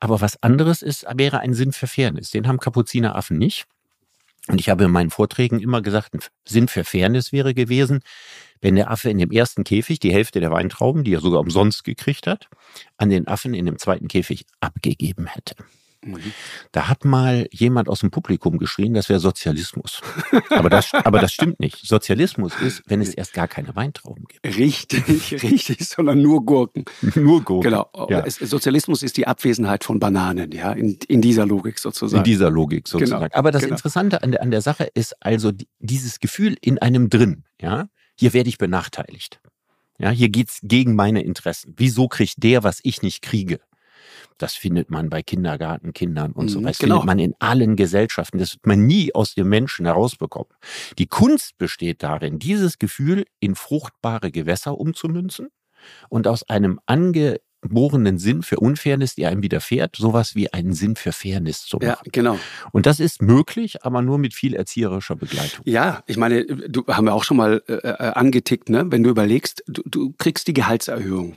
Aber was anderes ist, wäre ein Sinn für Fairness. Den haben Kapuzineraffen nicht. Und ich habe in meinen Vorträgen immer gesagt, ein Sinn für Fairness wäre gewesen, wenn der Affe in dem ersten Käfig die Hälfte der Weintrauben, die er sogar umsonst gekriegt hat, an den Affen in dem zweiten Käfig abgegeben hätte. Mhm. Da hat mal jemand aus dem Publikum geschrien, das wäre Sozialismus. Aber das, aber das stimmt nicht. Sozialismus ist, wenn es erst gar keine Weintrauben gibt. Richtig, richtig, sondern nur Gurken. nur Gurken. Genau. Ja. Sozialismus ist die Abwesenheit von Bananen, ja, in, in dieser Logik sozusagen. In dieser Logik genau. sozusagen. Genau. Aber das genau. Interessante an der, an der Sache ist also dieses Gefühl in einem drin, ja. Hier werde ich benachteiligt. Ja, hier geht's gegen meine Interessen. Wieso kriegt der, was ich nicht kriege? Das findet man bei Kindergartenkindern und so. Mhm, das genau. findet man in allen Gesellschaften. Das wird man nie aus dem Menschen herausbekommen. Die Kunst besteht darin, dieses Gefühl in fruchtbare Gewässer umzumünzen und aus einem ange geborenen Sinn für Unfairness, die einem widerfährt, sowas wie einen Sinn für Fairness zu machen. Ja, genau. Und das ist möglich, aber nur mit viel erzieherischer Begleitung. Ja, ich meine, du haben wir auch schon mal äh, äh, angetickt, ne? Wenn du überlegst, du, du kriegst die Gehaltserhöhung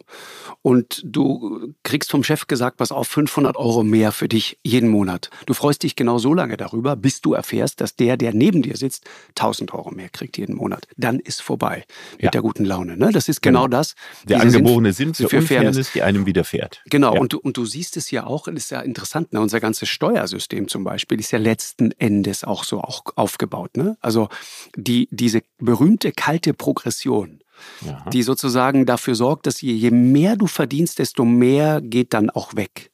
und du kriegst vom Chef gesagt, pass auf, 500 Euro mehr für dich jeden Monat. Du freust dich genau so lange darüber, bis du erfährst, dass der, der neben dir sitzt, 1000 Euro mehr kriegt jeden Monat. Dann ist vorbei mit ja. der guten Laune. Ne? Das ist genau, genau. das. Der angeborene Sinn für, für Fairness, die eine einem widerfährt. Genau, ja. und, du, und du siehst es ja auch, ist ja interessant, ne? unser ganzes Steuersystem zum Beispiel ist ja letzten Endes auch so auch aufgebaut. Ne? Also die, diese berühmte kalte Progression, ja. die sozusagen dafür sorgt, dass je, je mehr du verdienst, desto mehr geht dann auch weg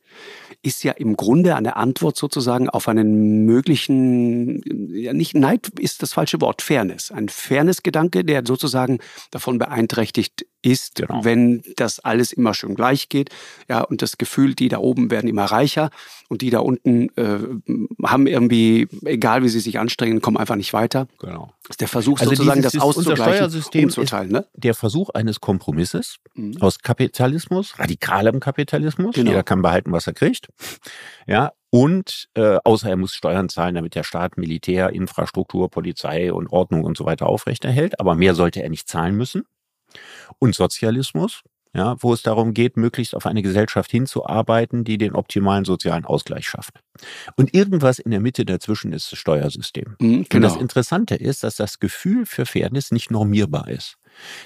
ist ja im Grunde eine Antwort sozusagen auf einen möglichen, ja nicht Neid ist das falsche Wort, Fairness. Ein Fairness-Gedanke, der sozusagen davon beeinträchtigt ist, genau. wenn das alles immer schön gleich geht. Ja, und das Gefühl, die da oben werden immer reicher und die da unten äh, haben irgendwie, egal wie sie sich anstrengen, kommen einfach nicht weiter. Genau. Das ist der Versuch also sozusagen, das auszugleichen, umzuteilen. Ne? Der Versuch eines Kompromisses mhm. aus Kapitalismus, radikalem Kapitalismus. Genau. Jeder kann behalten, was er kriegt. Ja, und äh, außer er muss Steuern zahlen, damit der Staat Militär, Infrastruktur, Polizei und Ordnung und so weiter aufrechterhält. Aber mehr sollte er nicht zahlen müssen und Sozialismus, ja, wo es darum geht, möglichst auf eine Gesellschaft hinzuarbeiten, die den optimalen sozialen Ausgleich schafft. Und irgendwas in der Mitte dazwischen ist das Steuersystem. Mhm, genau. Und das Interessante ist, dass das Gefühl für Fairness nicht normierbar ist.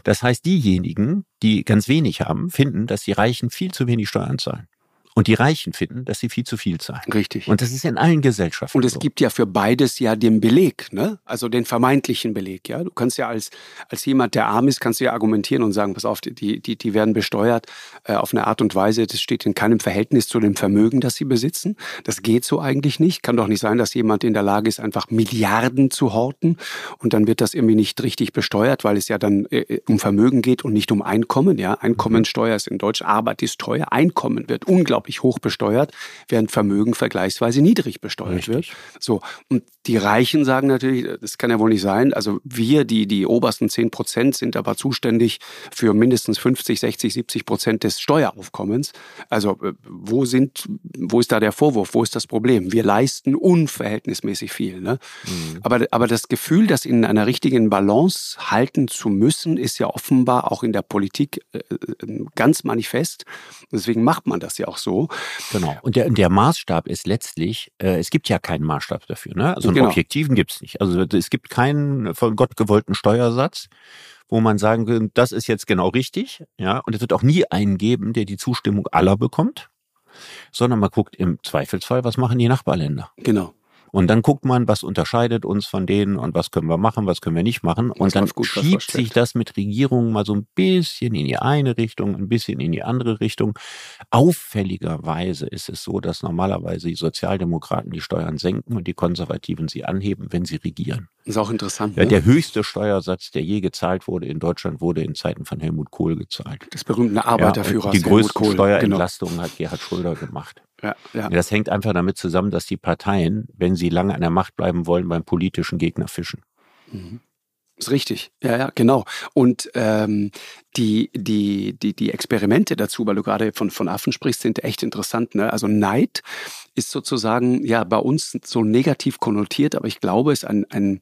Das heißt, diejenigen, die ganz wenig haben, finden, dass die Reichen viel zu wenig Steuern zahlen. Und die Reichen finden, dass sie viel zu viel zahlen. Richtig. Und das ist in allen Gesellschaften. Und es so. gibt ja für beides ja den Beleg, ne? Also den vermeintlichen Beleg, ja. Du kannst ja als, als jemand, der arm ist, kannst du ja argumentieren und sagen, pass auf, die, die, die werden besteuert äh, auf eine Art und Weise, das steht in keinem Verhältnis zu dem Vermögen, das sie besitzen. Das geht so eigentlich nicht. Kann doch nicht sein, dass jemand in der Lage ist, einfach Milliarden zu horten und dann wird das irgendwie nicht richtig besteuert, weil es ja dann äh, äh um Vermögen geht und nicht um Einkommen, ja. Einkommensteuer ist in Deutsch, Arbeit ist teuer, Einkommen wird unglaublich unglaublich hoch besteuert, während Vermögen vergleichsweise niedrig besteuert Richtig. wird. So. Und die Reichen sagen natürlich, das kann ja wohl nicht sein. Also wir, die, die obersten 10 Prozent, sind aber zuständig für mindestens 50, 60, 70 Prozent des Steueraufkommens. Also äh, wo sind, wo ist da der Vorwurf? Wo ist das Problem? Wir leisten unverhältnismäßig viel. Ne? Mhm. Aber, aber das Gefühl, das in einer richtigen Balance halten zu müssen, ist ja offenbar auch in der Politik äh, äh, ganz manifest. Deswegen macht man das ja auch so. Genau. Und der, der Maßstab ist letztlich, äh, es gibt ja keinen Maßstab dafür. Ne? Also einen genau. objektiven gibt es nicht. Also es gibt keinen von Gott gewollten Steuersatz wo man sagen kann, das ist jetzt genau richtig, ja, und es wird auch nie einen geben, der die Zustimmung aller bekommt, sondern man guckt im Zweifelsfall, was machen die Nachbarländer. Genau. Und dann guckt man, was unterscheidet uns von denen und was können wir machen, was können wir nicht machen. Und dann gut, schiebt sich das mit Regierungen mal so ein bisschen in die eine Richtung, ein bisschen in die andere Richtung. Auffälligerweise ist es so, dass normalerweise die Sozialdemokraten die Steuern senken und die Konservativen sie anheben, wenn sie regieren. Das ist auch interessant. Ja, ne? Der höchste Steuersatz, der je gezahlt wurde in Deutschland, wurde in Zeiten von Helmut Kohl gezahlt. Das berühmte Arbeiterführer. Ja, die größte Steuerentlastung genau. hat Gerhard Schröder gemacht. Ja, ja. Das hängt einfach damit zusammen, dass die Parteien, wenn sie lange an der Macht bleiben wollen, beim politischen Gegner fischen. Mhm. Ist richtig, ja, ja, genau. Und ähm, die, die, die, die Experimente dazu, weil du gerade von, von Affen sprichst, sind echt interessant. Ne? Also Neid ist sozusagen ja bei uns so negativ konnotiert, aber ich glaube, es ist ein, ein,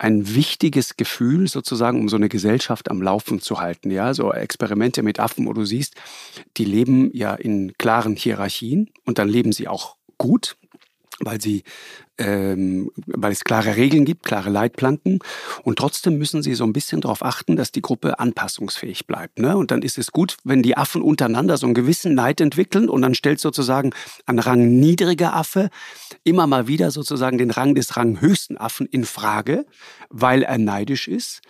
ein wichtiges Gefühl sozusagen, um so eine Gesellschaft am Laufen zu halten. Ja, so Experimente mit Affen, wo du siehst, die leben ja in klaren Hierarchien und dann leben sie auch gut, weil sie ähm, weil es klare Regeln gibt, klare Leitplanken. Und trotzdem müssen sie so ein bisschen darauf achten, dass die Gruppe anpassungsfähig bleibt. Ne? Und dann ist es gut, wenn die Affen untereinander so einen gewissen Neid entwickeln und dann stellt sozusagen ein Rang niedriger Affe immer mal wieder sozusagen den Rang des ranghöchsten Affen in Frage, weil er neidisch ist.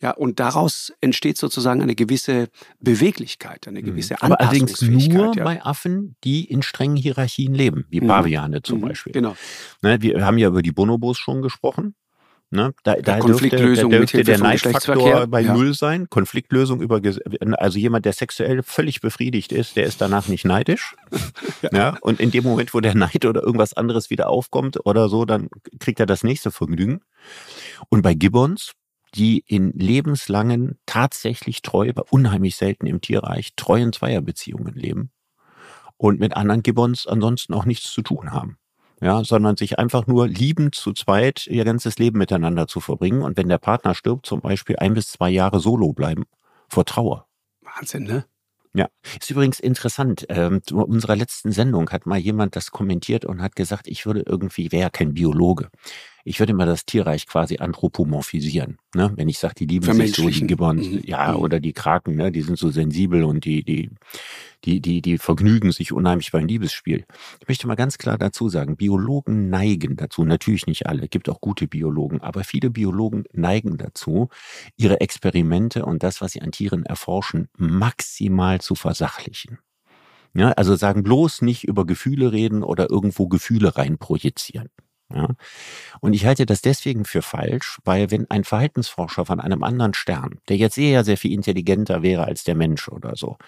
Ja, und daraus entsteht sozusagen eine gewisse Beweglichkeit, eine mhm. gewisse mhm. Aber allerdings nur ja. bei Affen, die in strengen Hierarchien leben, wie mhm. Paviane zum mhm. Beispiel. Genau. Ne, wir haben ja über die Bonobos schon gesprochen. Ne? Da, da Konfliktlösung dürfte, da dürfte der Neidfaktor bei ja. Null sein. Konfliktlösung über, also jemand, der sexuell völlig befriedigt ist, der ist danach nicht neidisch. ja. ja. Und in dem Moment, wo der Neid oder irgendwas anderes wieder aufkommt oder so, dann kriegt er das nächste Vergnügen. Und bei Gibbons, die in lebenslangen, tatsächlich treu, aber unheimlich selten im Tierreich, treuen Zweierbeziehungen leben und mit anderen Gibbons ansonsten auch nichts zu tun haben. Ja, sondern sich einfach nur liebend zu zweit ihr ganzes Leben miteinander zu verbringen und wenn der Partner stirbt, zum Beispiel ein bis zwei Jahre solo bleiben vor Trauer. Wahnsinn, ne? Ja, ist übrigens interessant. Ähm, zu unserer letzten Sendung hat mal jemand das kommentiert und hat gesagt, ich würde irgendwie, wäre kein Biologe ich würde mal das Tierreich quasi anthropomorphisieren. Ne? Wenn ich sage, die lieben sich so, die Gibbons, mhm. ja, mhm. oder die Kraken, ne? die sind so sensibel und die, die, die, die, die vergnügen sich unheimlich beim Liebesspiel. Ich möchte mal ganz klar dazu sagen, Biologen neigen dazu, natürlich nicht alle, gibt auch gute Biologen, aber viele Biologen neigen dazu, ihre Experimente und das, was sie an Tieren erforschen, maximal zu versachlichen. Ja, also sagen bloß nicht über Gefühle reden oder irgendwo Gefühle reinprojizieren. Ja? Und ich halte das deswegen für falsch, weil wenn ein Verhaltensforscher von einem anderen Stern, der jetzt eher sehr viel intelligenter wäre als der Mensch oder so,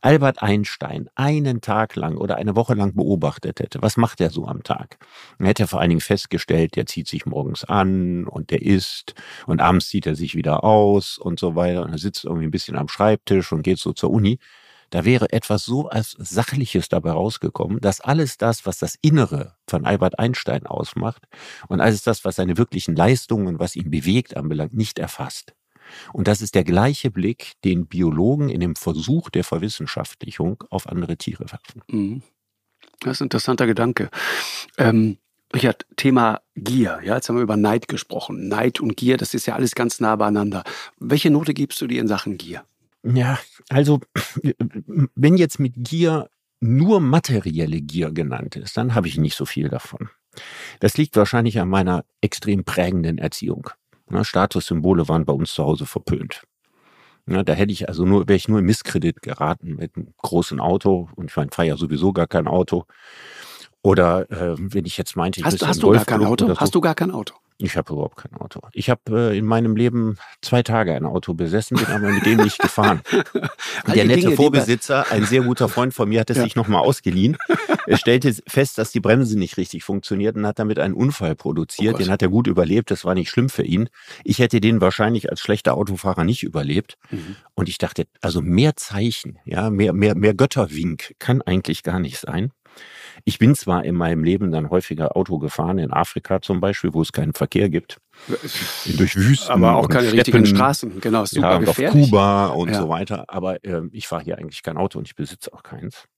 Albert Einstein einen Tag lang oder eine Woche lang beobachtet hätte, was macht er so am Tag? Dann hätte er vor allen Dingen festgestellt, der zieht sich morgens an und der isst und abends zieht er sich wieder aus und so weiter und er sitzt irgendwie ein bisschen am Schreibtisch und geht so zur Uni da wäre etwas so als Sachliches dabei rausgekommen, dass alles das, was das Innere von Albert Einstein ausmacht und alles das, was seine wirklichen Leistungen, was ihn bewegt, anbelangt, nicht erfasst. Und das ist der gleiche Blick, den Biologen in dem Versuch der Verwissenschaftlichung auf andere Tiere werfen. Mhm. Das ist ein interessanter Gedanke. Ähm, Richard, Thema Gier. Ja, jetzt haben wir über Neid gesprochen. Neid und Gier, das ist ja alles ganz nah beieinander. Welche Note gibst du dir in Sachen Gier? Ja, also wenn jetzt mit Gier nur materielle Gier genannt ist, dann habe ich nicht so viel davon. Das liegt wahrscheinlich an meiner extrem prägenden Erziehung. Na, Statussymbole waren bei uns zu Hause verpönt. Na, da hätte ich also nur, wäre ich nur im Misskredit geraten mit einem großen Auto und ich fahre ja sowieso gar kein Auto. Oder äh, wenn ich jetzt meinte, ich hast, hast du gar kein Auto? So. Hast du gar kein Auto? Ich habe überhaupt kein Auto. Ich habe äh, in meinem Leben zwei Tage ein Auto besessen, bin aber mit dem nicht gefahren. Der nette Dinge, Vorbesitzer, ein sehr guter Freund von mir, hat es ja. sich nochmal ausgeliehen. Er stellte fest, dass die Bremse nicht richtig funktioniert und hat damit einen Unfall produziert. Oh den hat er gut überlebt, das war nicht schlimm für ihn. Ich hätte den wahrscheinlich als schlechter Autofahrer nicht überlebt. Mhm. Und ich dachte, also mehr Zeichen, ja, mehr, mehr, mehr Götterwink kann eigentlich gar nicht sein. Ich bin zwar in meinem Leben dann häufiger Auto gefahren, in Afrika zum Beispiel, wo es keinen Verkehr gibt. Durch Wüsten. Aber auch keine Steppen, richtigen Straßen, genau. Super ja, gefährlich. auf Kuba und ja. so weiter. Aber äh, ich fahre hier eigentlich kein Auto und ich besitze auch keins.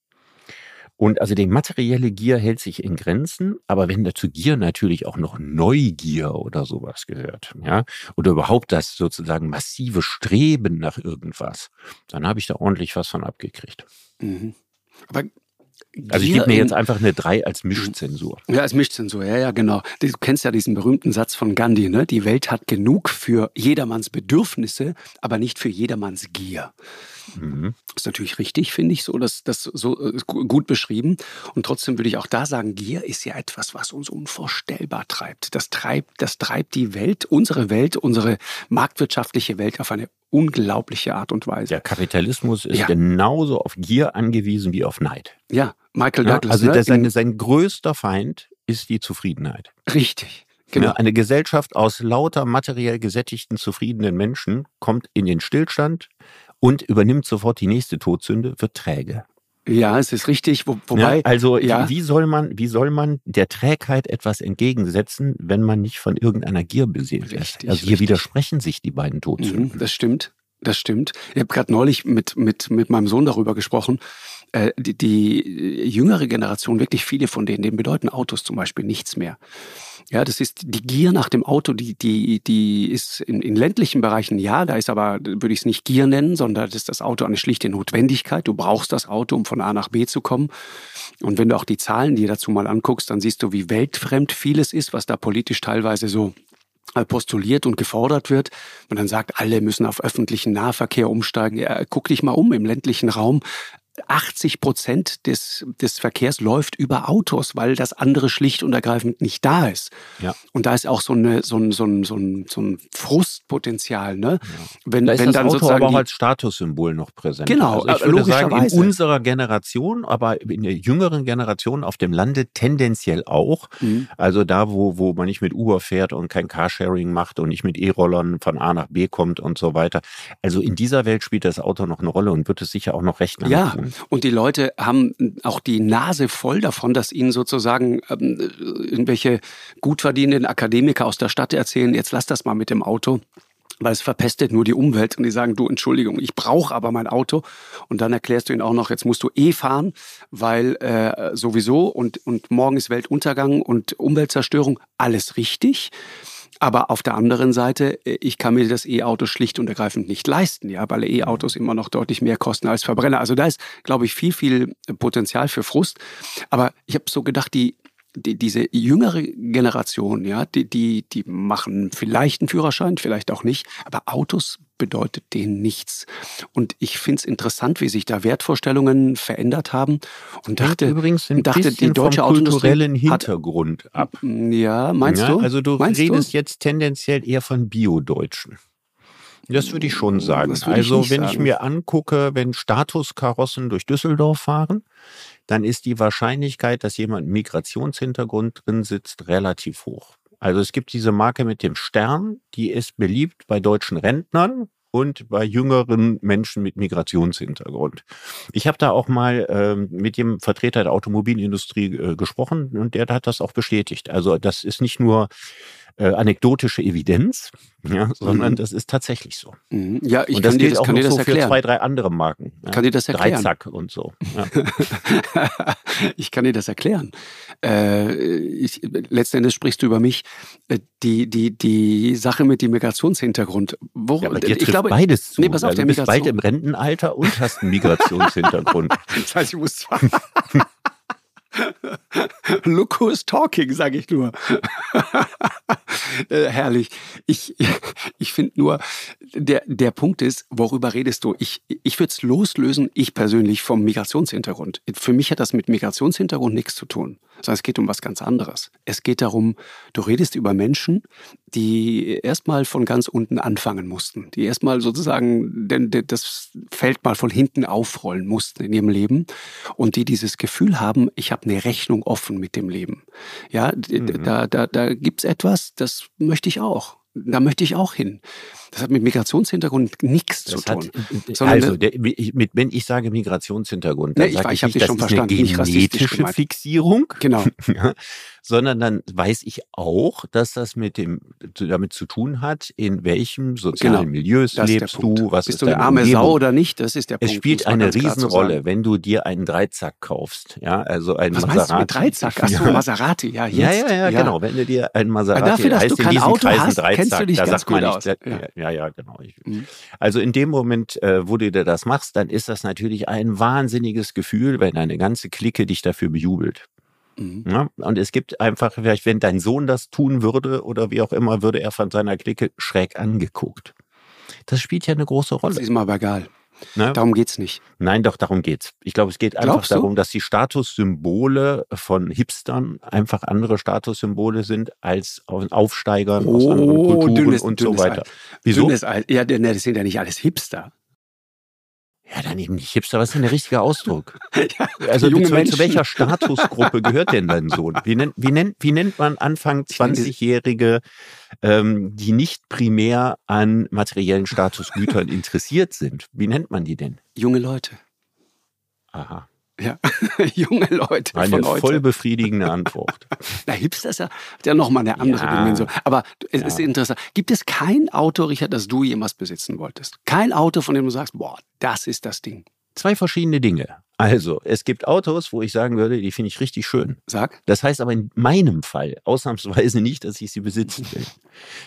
Und also die materielle Gier hält sich in Grenzen, aber wenn dazu Gier natürlich auch noch Neugier oder sowas gehört, ja, oder überhaupt das sozusagen massive Streben nach irgendwas, dann habe ich da ordentlich was von abgekriegt. Mhm. Aber also ich gebe mir jetzt einfach eine 3 als Mischzensur. Ja, als Mischzensur, ja, ja, genau. Du kennst ja diesen berühmten Satz von Gandhi, ne? Die Welt hat genug für jedermanns Bedürfnisse, aber nicht für jedermanns Gier. Mhm. Ist natürlich richtig, finde ich, so, dass das so äh, gut beschrieben. Und trotzdem würde ich auch da sagen, Gier ist ja etwas, was uns unvorstellbar treibt. Das treibt, das treibt die Welt, unsere Welt, unsere marktwirtschaftliche Welt auf eine unglaubliche Art und Weise. Der Kapitalismus ist ja. genauso auf Gier angewiesen wie auf Neid. Ja, Michael Douglas. Ja, also ne? sein, sein größter Feind ist die Zufriedenheit. Richtig. Genau. Ja, eine Gesellschaft aus lauter materiell gesättigten, zufriedenen Menschen kommt in den Stillstand und übernimmt sofort die nächste Todsünde, wird träge. Ja, es ist richtig. Wo, wobei, ja, also ja. wie soll man, wie soll man der Trägheit etwas entgegensetzen, wenn man nicht von irgendeiner Gier beseelt ist? Also hier richtig. widersprechen sich die beiden Todsünden. Mhm, das stimmt. Das stimmt. Ich habe gerade neulich mit, mit, mit meinem Sohn darüber gesprochen. Äh, die, die jüngere Generation, wirklich viele von denen, denen bedeuten Autos zum Beispiel nichts mehr. Ja, das ist die Gier nach dem Auto, die, die, die ist in, in ländlichen Bereichen ja, da ist aber, würde ich es nicht Gier nennen, sondern das ist das Auto eine schlichte Notwendigkeit. Du brauchst das Auto, um von A nach B zu kommen. Und wenn du auch die Zahlen dir dazu mal anguckst, dann siehst du, wie weltfremd vieles ist, was da politisch teilweise so äh, postuliert und gefordert wird. Und dann sagt, alle müssen auf öffentlichen Nahverkehr umsteigen. Ja, guck dich mal um im ländlichen Raum. 80 Prozent des, des Verkehrs läuft über Autos, weil das andere schlicht und ergreifend nicht da ist. Ja. Und da ist auch so, eine, so, ein, so, ein, so, ein, so ein Frustpotenzial. Ne? Ja. Wenn, da ist wenn das dann Auto sozusagen aber auch als Statussymbol noch präsent. Genau, also ich würde sagen, in unserer Generation, aber in der jüngeren Generation auf dem Lande tendenziell auch. Mhm. Also da, wo, wo man nicht mit Uber fährt und kein Carsharing macht und nicht mit E-Rollern von A nach B kommt und so weiter. Also in dieser Welt spielt das Auto noch eine Rolle und wird es sicher auch noch recht lange ja. Tun. Und die Leute haben auch die Nase voll davon, dass ihnen sozusagen ähm, irgendwelche gut verdienenden Akademiker aus der Stadt erzählen, jetzt lass das mal mit dem Auto weil es verpestet nur die Umwelt und die sagen, du Entschuldigung, ich brauche aber mein Auto und dann erklärst du ihnen auch noch, jetzt musst du eh fahren, weil äh, sowieso und, und morgen ist Weltuntergang und Umweltzerstörung, alles richtig. Aber auf der anderen Seite, äh, ich kann mir das E-Auto schlicht und ergreifend nicht leisten, ja, weil E-Autos immer noch deutlich mehr kosten als Verbrenner. Also da ist, glaube ich, viel, viel Potenzial für Frust. Aber ich habe so gedacht, die, die, diese jüngere Generation, ja, die, die, die machen vielleicht einen Führerschein, vielleicht auch nicht, aber Autos bedeutet denen nichts. Und ich finde es interessant, wie sich da Wertvorstellungen verändert haben. Und dachte, übrigens ein dachte die deutsche vom kulturellen Hintergrund hat, ab. Ja, meinst ja, du? Also du meinst redest du? jetzt tendenziell eher von Bio-Deutschen. Das würde ich schon sagen. Also ich wenn sagen. ich mir angucke, wenn Statuskarossen durch Düsseldorf fahren, dann ist die Wahrscheinlichkeit, dass jemand einen Migrationshintergrund drin sitzt, relativ hoch. Also es gibt diese Marke mit dem Stern, die ist beliebt bei deutschen Rentnern und bei jüngeren Menschen mit Migrationshintergrund. Ich habe da auch mal ähm, mit dem Vertreter der Automobilindustrie äh, gesprochen und der hat das auch bestätigt. Also das ist nicht nur äh, anekdotische Evidenz, ja, sondern mhm. das ist tatsächlich so. Mhm. Ja, ich und das kann gilt dir, auch kann dir das so erklären. für zwei, drei andere Marken. Ja. Kann dir das erklären? Dreizack und so. Ja. ich kann dir das erklären. Äh, ich, letzten Endes sprichst du über mich. Äh, die, die, die Sache mit dem Migrationshintergrund. Wo, ja, aber dir ich glaube, beides zu. Nee, pass auf, also du bist Migration. bald im Rentenalter und hast einen Migrationshintergrund. das heißt, ich muss zwar Look who's talking, sage ich nur. äh, herrlich. Ich, ich finde nur, der, der Punkt ist, worüber redest du? Ich, ich würde es loslösen, ich persönlich, vom Migrationshintergrund. Für mich hat das mit Migrationshintergrund nichts zu tun, sondern es geht um was ganz anderes. Es geht darum, du redest über Menschen, die erstmal von ganz unten anfangen mussten, die erstmal sozusagen das Feld mal von hinten aufrollen mussten in ihrem Leben und die dieses Gefühl haben, ich habe eine Rechnung offen mit dem Leben. Ja, mhm. da, da, da gibt's etwas, das möchte ich auch. Da möchte ich auch hin. Das hat mit Migrationshintergrund nichts das zu tun. Hat, also, der, mit, wenn ich sage Migrationshintergrund, dann nee, sage ich, ich, ich das schon ist verstanden, eine genetische Fixierung. Genau. ja, sondern dann weiß ich auch, dass das mit dem damit zu tun hat, in welchem sozialen genau. Milieus lebst du, was Bist ist du eine arme Umgebung. Sau oder nicht? Das ist der Punkt. Es spielt eine Riesenrolle, wenn du dir einen Dreizack kaufst, ja, also ein was Maserati. Meinst du mit Dreizack? Achso, ja. Maserati, ja, jetzt. Ja, ja, ja, ja, genau. Wenn du dir einen Maserati, dafür, dass heißt du kein in diesen Auto Kreisen hast, Dreizack, da sagt man nicht, ja. ja, ja, genau. Mhm. Also in dem Moment, äh, wo du dir das machst, dann ist das natürlich ein wahnsinniges Gefühl, wenn eine ganze Clique dich dafür bejubelt. Mhm. Ja, und es gibt einfach, vielleicht, wenn dein Sohn das tun würde oder wie auch immer, würde er von seiner Clique schräg angeguckt. Das spielt ja eine große Rolle. Das ist mir aber egal. Ne? Darum geht's nicht. Nein, doch, darum geht's. Ich glaube, es geht einfach Glaubst darum, du? dass die Statussymbole von Hipstern einfach andere Statussymbole sind als Aufsteigern oh, aus anderen Kulturen dünnes, und so weiter. Wieso? Dünnes, ja, das sind ja nicht alles Hipster. Ja, dann eben nicht Hipster. Was ist denn der richtige Ausdruck? ja, also junge zu, zu, welcher Statusgruppe gehört denn dein Sohn? Wie nennt, wie nennt, wie nennt man Anfang 20-Jährige, ähm, die nicht primär an materiellen Statusgütern interessiert sind? Wie nennt man die denn? Junge Leute. Aha. Ja, junge Leute. Eine voll befriedigende Antwort. Na, Hipster ist ja, hat ja nochmal eine andere ja. Dimension. Aber es ja. ist interessant. Gibt es kein Auto, Richard, das du jemals besitzen wolltest? Kein Auto, von dem du sagst, boah, das ist das Ding. Zwei verschiedene Dinge. Also, es gibt Autos, wo ich sagen würde, die finde ich richtig schön. Sag. Das heißt aber in meinem Fall ausnahmsweise nicht, dass ich sie besitzen will.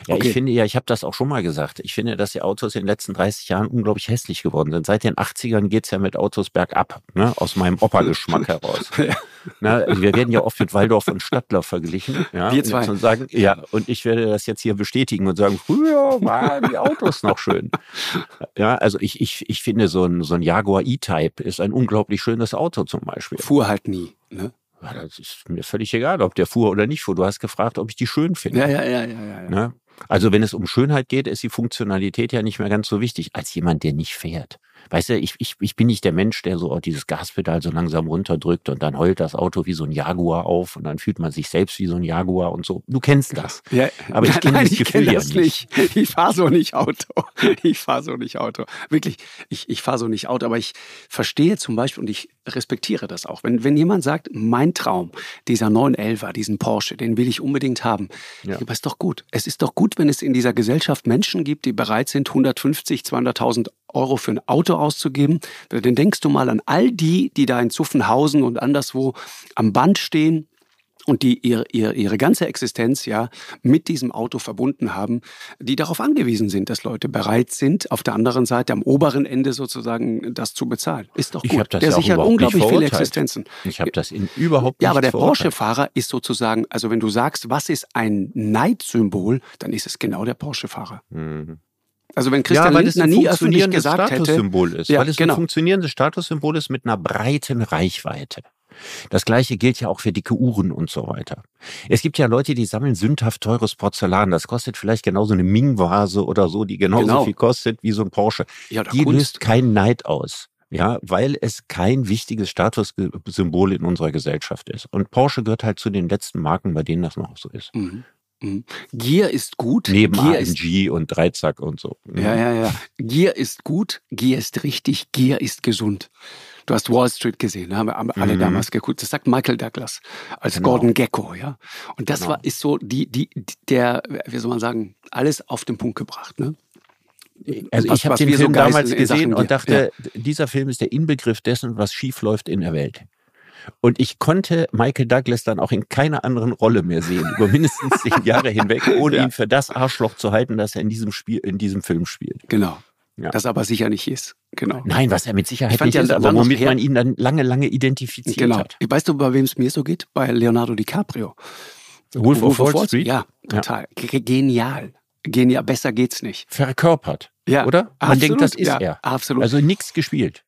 Ja, okay. ich finde ja, ich habe das auch schon mal gesagt. Ich finde, dass die Autos in den letzten 30 Jahren unglaublich hässlich geworden sind. Seit den 80ern geht's ja mit Autos bergab, ne? aus meinem Opa-Geschmack heraus. ja. Na, wir werden ja oft mit Waldorf und Stadtler verglichen. Ja? Wir zwei. Und sagen, ja, und ich werde das jetzt hier bestätigen und sagen, früher waren die Autos noch schön. Ja, also ich, ich, ich finde, so ein, so ein Jaguar E-Type ist ein unglaublich schönes Auto zum Beispiel. Fuhr halt nie, ne? Ja, das ist mir völlig egal, ob der fuhr oder nicht fuhr. Du hast gefragt, ob ich die schön finde. Ja, ja, ja, ja, ja. Ne? Also wenn es um Schönheit geht, ist die Funktionalität ja nicht mehr ganz so wichtig als jemand, der nicht fährt. Weißt du, ich, ich, ich bin nicht der Mensch, der so dieses Gaspedal so langsam runterdrückt und dann heult das Auto wie so ein Jaguar auf und dann fühlt man sich selbst wie so ein Jaguar und so. Du kennst das. Ja, aber ich kenne das Gefühl kenn das ja nicht. nicht. Ich fahre so nicht Auto. Ich fahre so nicht Auto. Wirklich, ich, ich fahre so nicht Auto, aber ich verstehe zum Beispiel und ich respektiere das auch. Wenn, wenn jemand sagt, mein Traum, dieser 911er, diesen Porsche, den will ich unbedingt haben. Ja. Aber ist doch gut. Es ist doch gut, wenn es in dieser Gesellschaft Menschen gibt, die bereit sind, 150, 200.000 Euro für ein Auto auszugeben. Dann denkst du mal an all die, die da in Zuffenhausen und anderswo am Band stehen und die ihre, ihre, ihre ganze Existenz ja mit diesem Auto verbunden haben, die darauf angewiesen sind, dass Leute bereit sind, auf der anderen Seite am oberen Ende sozusagen das zu bezahlen. Ist doch gut. Ich das der ja sichert unglaublich viele Existenzen. Ich habe das in überhaupt nicht Ja, aber der Porsche-Fahrer ist sozusagen, also wenn du sagst, was ist ein Neidsymbol, dann ist es genau der Porsche-Fahrer. Mhm. Also wenn Christian ja, Lindner nie öffentlich gesagt Statussymbol hätte, ist, ja, weil es genau. ein funktionierendes Statussymbol ist mit einer breiten Reichweite. Das gleiche gilt ja auch für dicke Uhren und so weiter. Es gibt ja Leute, die sammeln sündhaft teures Porzellan. Das kostet vielleicht genauso eine Ming-Vase oder so, die genauso genau. viel kostet wie so ein Porsche. Ja, die Kunst. löst keinen Neid aus. Ja, weil es kein wichtiges Statussymbol in unserer Gesellschaft ist. Und Porsche gehört halt zu den letzten Marken, bei denen das noch so ist. Mhm. Mhm. Gier ist gut. Neben Gier AMG und Dreizack und so. Ja, ja, ja. Gier ist gut, Gier ist richtig, Gier ist gesund. Du hast Wall Street gesehen, haben wir alle mhm. damals geguckt. Das sagt Michael Douglas als genau. Gordon Gecko, ja. Und das genau. war ist so die die der wie soll man sagen alles auf den Punkt gebracht, ne? Also was, ich habe den Film so damals gesehen und dachte, ja. dieser Film ist der Inbegriff dessen, was schief läuft in der Welt. Und ich konnte Michael Douglas dann auch in keiner anderen Rolle mehr sehen, über mindestens zehn Jahre hinweg, ohne ja. ihn für das Arschloch zu halten, das er in diesem Spiel, in diesem Film spielt. Genau. Ja. Das aber sicher nicht ist. Genau. Nein, was er mit Sicherheit nicht ja ist, aber womit man ihn dann lange, lange identifiziert genau. hat. Weißt du, bei wem es mir so geht? Bei Leonardo DiCaprio. Wolf, Wolf of Wall Street? Ja, total. Ja. Genial. Genial. Besser geht's nicht. Verkörpert. Ja. Oder? Man absolut, denkt, das ist ja, er. Absolut. Also nichts gespielt.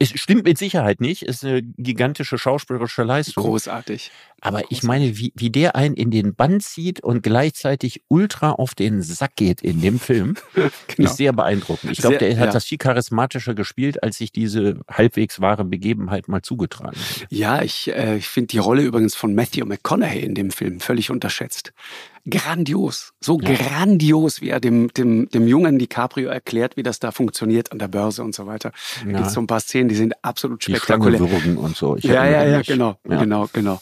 Es stimmt mit Sicherheit nicht, ist eine gigantische schauspielerische Leistung. Großartig. Aber ich meine, wie, wie der einen in den Band zieht und gleichzeitig ultra auf den Sack geht in dem Film, genau. ist sehr beeindruckend. Ich glaube, der hat ja. das viel charismatischer gespielt, als sich diese halbwegs wahre Begebenheit mal zugetragen hat. Ja, ich, äh, ich finde die Rolle übrigens von Matthew McConaughey in dem Film völlig unterschätzt grandios, so ja. grandios, wie er dem, dem, dem jungen DiCaprio erklärt, wie das da funktioniert an der Börse und so weiter. Da ja. gibt so ein paar Szenen, die sind absolut spektakulär. Die und so. Ich ja, ja, ja, genau, ja. genau, genau.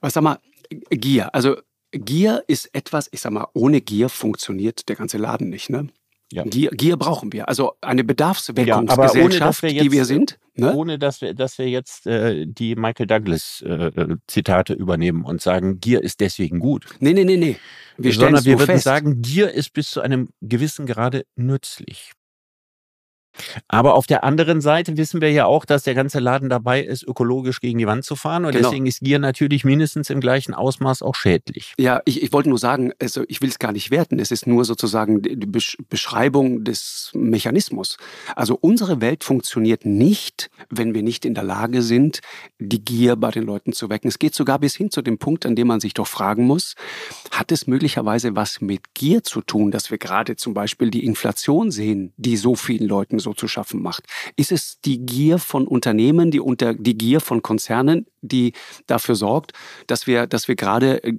Was sag mal, Gier. Also Gier ist etwas, ich sag mal, ohne Gier funktioniert der ganze Laden nicht, ne? Ja. Gier, Gier brauchen wir. Also eine Bedarfsweckungsgesellschaft, ja, die wir sind. Ne? Ohne dass wir, dass wir jetzt äh, die Michael Douglas äh, Zitate übernehmen und sagen, Gier ist deswegen gut. Nee, nee, nee, nee. Wir Sondern wir würden fest. sagen, Gier ist bis zu einem gewissen Grade nützlich. Aber auf der anderen Seite wissen wir ja auch, dass der ganze Laden dabei ist, ökologisch gegen die Wand zu fahren. Und genau. deswegen ist Gier natürlich mindestens im gleichen Ausmaß auch schädlich. Ja, ich, ich wollte nur sagen, also ich will es gar nicht werten. Es ist nur sozusagen die Beschreibung des Mechanismus. Also unsere Welt funktioniert nicht, wenn wir nicht in der Lage sind, die Gier bei den Leuten zu wecken. Es geht sogar bis hin zu dem Punkt, an dem man sich doch fragen muss, hat es möglicherweise was mit Gier zu tun, dass wir gerade zum Beispiel die Inflation sehen, die so vielen Leuten so zu schaffen macht. Ist es die Gier von Unternehmen, die unter die Gier von Konzernen, die dafür sorgt, dass wir, dass wir gerade äh,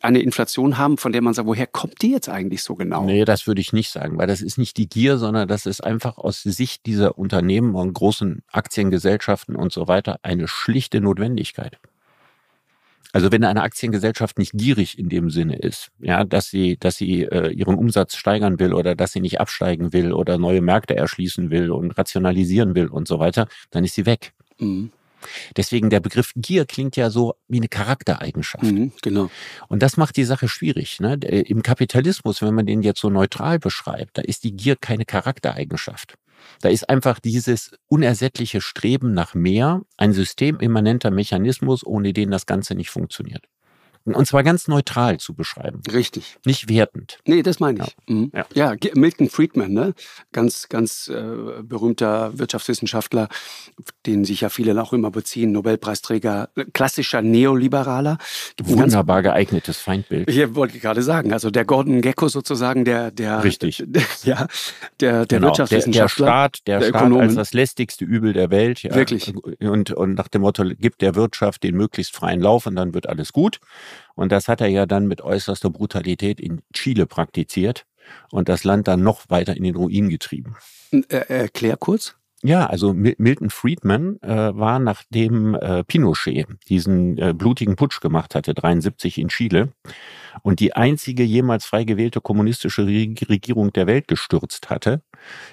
eine Inflation haben, von der man sagt, woher kommt die jetzt eigentlich so genau? Nee, das würde ich nicht sagen, weil das ist nicht die Gier, sondern das ist einfach aus Sicht dieser Unternehmen und großen Aktiengesellschaften und so weiter eine schlichte Notwendigkeit. Also wenn eine Aktiengesellschaft nicht gierig in dem Sinne ist, ja, dass sie, dass sie äh, ihren Umsatz steigern will oder dass sie nicht absteigen will oder neue Märkte erschließen will und rationalisieren will und so weiter, dann ist sie weg. Mhm. Deswegen der Begriff Gier klingt ja so wie eine Charaktereigenschaft. Mhm, genau. Und das macht die Sache schwierig. Ne? Im Kapitalismus, wenn man den jetzt so neutral beschreibt, da ist die Gier keine Charaktereigenschaft. Da ist einfach dieses unersättliche Streben nach mehr ein systemimmanenter Mechanismus, ohne den das Ganze nicht funktioniert. Und zwar ganz neutral zu beschreiben. Richtig. Nicht wertend. Nee, das meine ich. Ja, mhm. ja. ja Milton Friedman, ne? ganz, ganz äh, berühmter Wirtschaftswissenschaftler, den sich ja viele auch immer beziehen, Nobelpreisträger, klassischer Neoliberaler. Gibt Wunderbar geeignetes Feindbild. Ich wollte gerade sagen, also der Gordon Gecko sozusagen, der, der, Richtig. Der, ja, der, der genau. Wirtschaftswissenschaftler. Der, der Staat, der, der Staat Ökonomen. als das lästigste Übel der Welt. Ja. Wirklich. Und, und nach dem Motto, gibt der Wirtschaft den möglichst freien Lauf und dann wird alles gut. Und das hat er ja dann mit äußerster Brutalität in Chile praktiziert und das Land dann noch weiter in den Ruin getrieben. Äh, erklär kurz. Ja, also Milton Friedman äh, war nachdem äh, Pinochet diesen äh, blutigen Putsch gemacht hatte, 73 in Chile, und die einzige jemals frei gewählte kommunistische Regierung der Welt gestürzt hatte,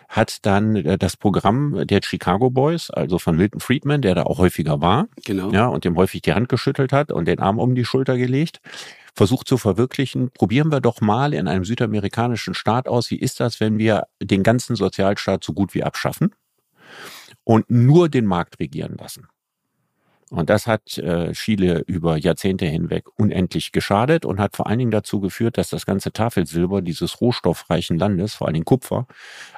hat dann äh, das Programm der Chicago Boys, also von Milton Friedman, der da auch häufiger war, genau. ja, und dem häufig die Hand geschüttelt hat und den Arm um die Schulter gelegt, versucht zu verwirklichen. Probieren wir doch mal in einem südamerikanischen Staat aus, wie ist das, wenn wir den ganzen Sozialstaat so gut wie abschaffen? Und nur den Markt regieren lassen. Und das hat äh, Chile über Jahrzehnte hinweg unendlich geschadet und hat vor allen Dingen dazu geführt, dass das ganze Tafelsilber dieses rohstoffreichen Landes, vor allen Dingen Kupfer,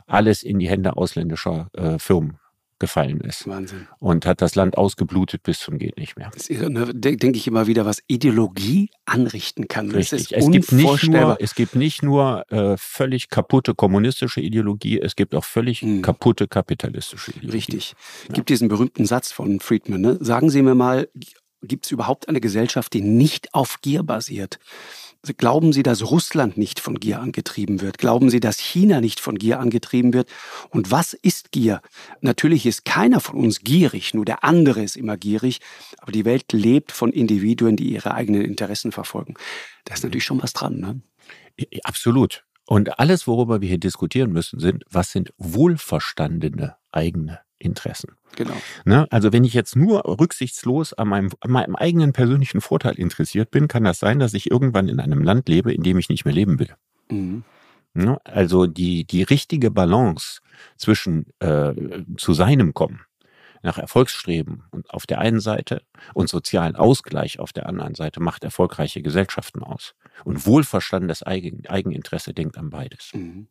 alles in die Hände ausländischer äh, Firmen gefallen ist. Wahnsinn. Und hat das Land ausgeblutet bis zum geht nicht mehr. Das ist, ne, denke ich immer wieder, was Ideologie anrichten kann. Richtig. es, gibt nicht nur, es gibt nicht nur äh, völlig kaputte kommunistische Ideologie, es gibt auch völlig hm. kaputte kapitalistische Ideologie. Richtig. Ja. Gibt diesen berühmten Satz von Friedman. Ne? Sagen Sie mir mal, gibt es überhaupt eine Gesellschaft, die nicht auf Gier basiert? Glauben Sie, dass Russland nicht von Gier angetrieben wird? Glauben Sie, dass China nicht von Gier angetrieben wird? Und was ist Gier? Natürlich ist keiner von uns gierig, nur der andere ist immer gierig. Aber die Welt lebt von Individuen, die ihre eigenen Interessen verfolgen. Da ist natürlich schon was dran. Ne? Absolut. Und alles, worüber wir hier diskutieren müssen, sind, was sind wohlverstandene eigene Interessen. Genau. Ne? Also wenn ich jetzt nur rücksichtslos an meinem, an meinem eigenen persönlichen Vorteil interessiert bin, kann das sein, dass ich irgendwann in einem Land lebe, in dem ich nicht mehr leben will. Mhm. Ne? Also die, die richtige Balance zwischen äh, zu seinem Kommen, nach Erfolgsstreben und auf der einen Seite und sozialen Ausgleich auf der anderen Seite macht erfolgreiche Gesellschaften aus. Und wohlverstandenes Eigen, Eigeninteresse denkt an beides. Mhm.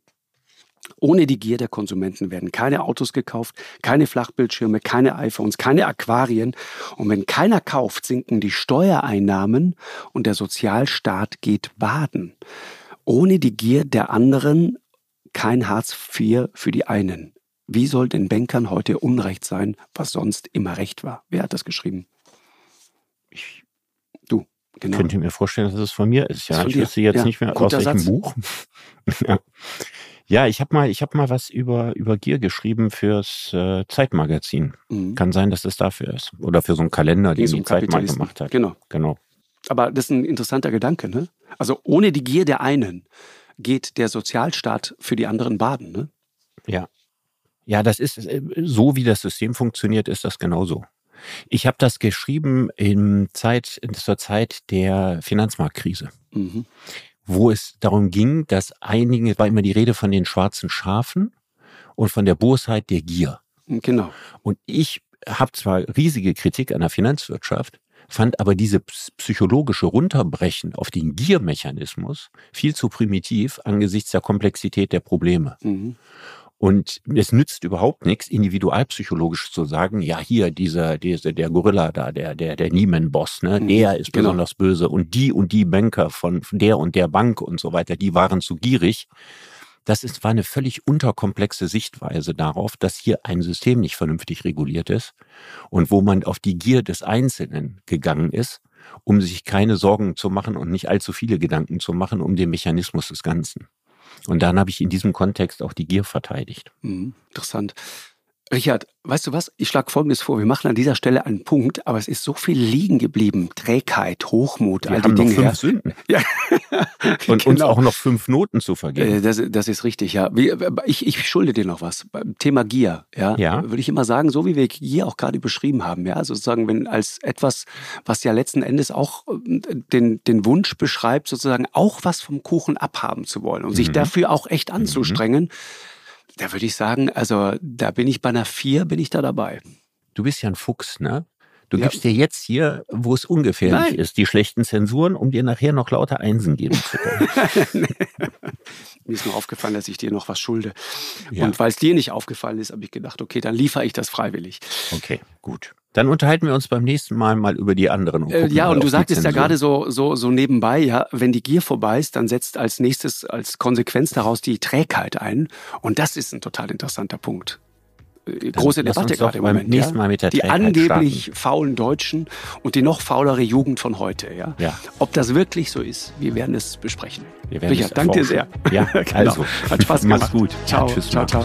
Ohne die Gier der Konsumenten werden keine Autos gekauft, keine Flachbildschirme, keine iPhones, keine Aquarien. Und wenn keiner kauft, sinken die Steuereinnahmen und der Sozialstaat geht baden. Ohne die Gier der anderen kein Hartz IV für die einen. Wie soll den Bankern heute Unrecht sein, was sonst immer Recht war? Wer hat das geschrieben? Ich, du, genau. Ich könnte mir vorstellen, dass es von mir ist. Ja, ich wüsste jetzt ja, nicht mehr aus welchem Satz. Buch. ja. Ja, ich habe mal, ich habe mal was über über Gier geschrieben fürs äh, Zeitmagazin. Mhm. Kann sein, dass das dafür ist oder für so einen Kalender, den die Zeit mal gemacht hat. Genau, genau. Aber das ist ein interessanter Gedanke, ne? Also ohne die Gier der einen geht der Sozialstaat für die anderen baden, ne? Ja, ja, das ist äh, so, wie das System funktioniert, ist das genauso. Ich habe das geschrieben in Zeit, zur Zeit der Finanzmarktkrise. Mhm wo es darum ging, dass einige, es war immer die Rede von den schwarzen Schafen und von der Bosheit der Gier. Genau. Und ich habe zwar riesige Kritik an der Finanzwirtschaft, fand aber diese psychologische Runterbrechen auf den Giermechanismus viel zu primitiv angesichts der Komplexität der Probleme. Mhm. Und es nützt überhaupt nichts, individualpsychologisch zu sagen, ja, hier, dieser, dieser, der Gorilla da, der, der, der Nieman-Boss, ne, mhm, der ist genau. besonders böse und die und die Banker von der und der Bank und so weiter, die waren zu gierig. Das ist, war eine völlig unterkomplexe Sichtweise darauf, dass hier ein System nicht vernünftig reguliert ist und wo man auf die Gier des Einzelnen gegangen ist, um sich keine Sorgen zu machen und nicht allzu viele Gedanken zu machen um den Mechanismus des Ganzen. Und dann habe ich in diesem Kontext auch die Gier verteidigt. Mhm, interessant. Richard, weißt du was? Ich schlage Folgendes vor. Wir machen an dieser Stelle einen Punkt, aber es ist so viel liegen geblieben. Trägheit, Hochmut, Wir all haben die noch Dinge. fünf ja. Sünden. Ja. Und uns Genau. auch noch fünf Noten zu vergeben. Äh, Das, das ist richtig, ja. Wie- Ich, ich schulde dir noch was. Beim Thema Gier, ja, Ja. würde ich immer sagen, so wie wir Gier auch gerade beschrieben haben, ja, also sozusagen, wenn als etwas, was ja letzten Endes auch äh, den, den Wunsch beschreibt, sozusagen auch was vom Kuchen abhaben zu wollen und sich Mhm. dafür auch echt anzustrengen, da würde ich sagen, also da bin ich bei einer vier, bin ich da dabei. Du bist ja ein Fuchs, ne? Du Ja. gibst dir jetzt hier, wo es ungefährlich Nein. ist, die schlechten Zensuren, um dir nachher noch lauter Einsen geben zu können. Mir ist nur aufgefallen, dass ich dir noch was schulde. Ja. Und weil es dir nicht aufgefallen ist, habe ich gedacht, okay, dann liefere ich das freiwillig. Okay, gut. Dann unterhalten wir uns beim nächsten Mal mal über die anderen. Und Äh, ja, und du sagtest ja gerade so, so, so nebenbei, ja, wenn die Gier vorbei ist, dann setzt als nächstes, als Konsequenz daraus die Trägheit ein. Und das ist ein total interessanter Punkt. Äh, Große lass Debatte gerade im beim Moment. nächsten ja? Mal mit der die Trägheit angeblich faulen Deutschen und die noch faulere Jugend von heute. Ja? Ja. Ob das wirklich so ist, wir werden es besprechen. Wir werden Richard, danke dir sehr. Ja, Genau. also. Hat Spaß Mach's gemacht. gut. Ciao, Ja, tschüss, ciao, ciao.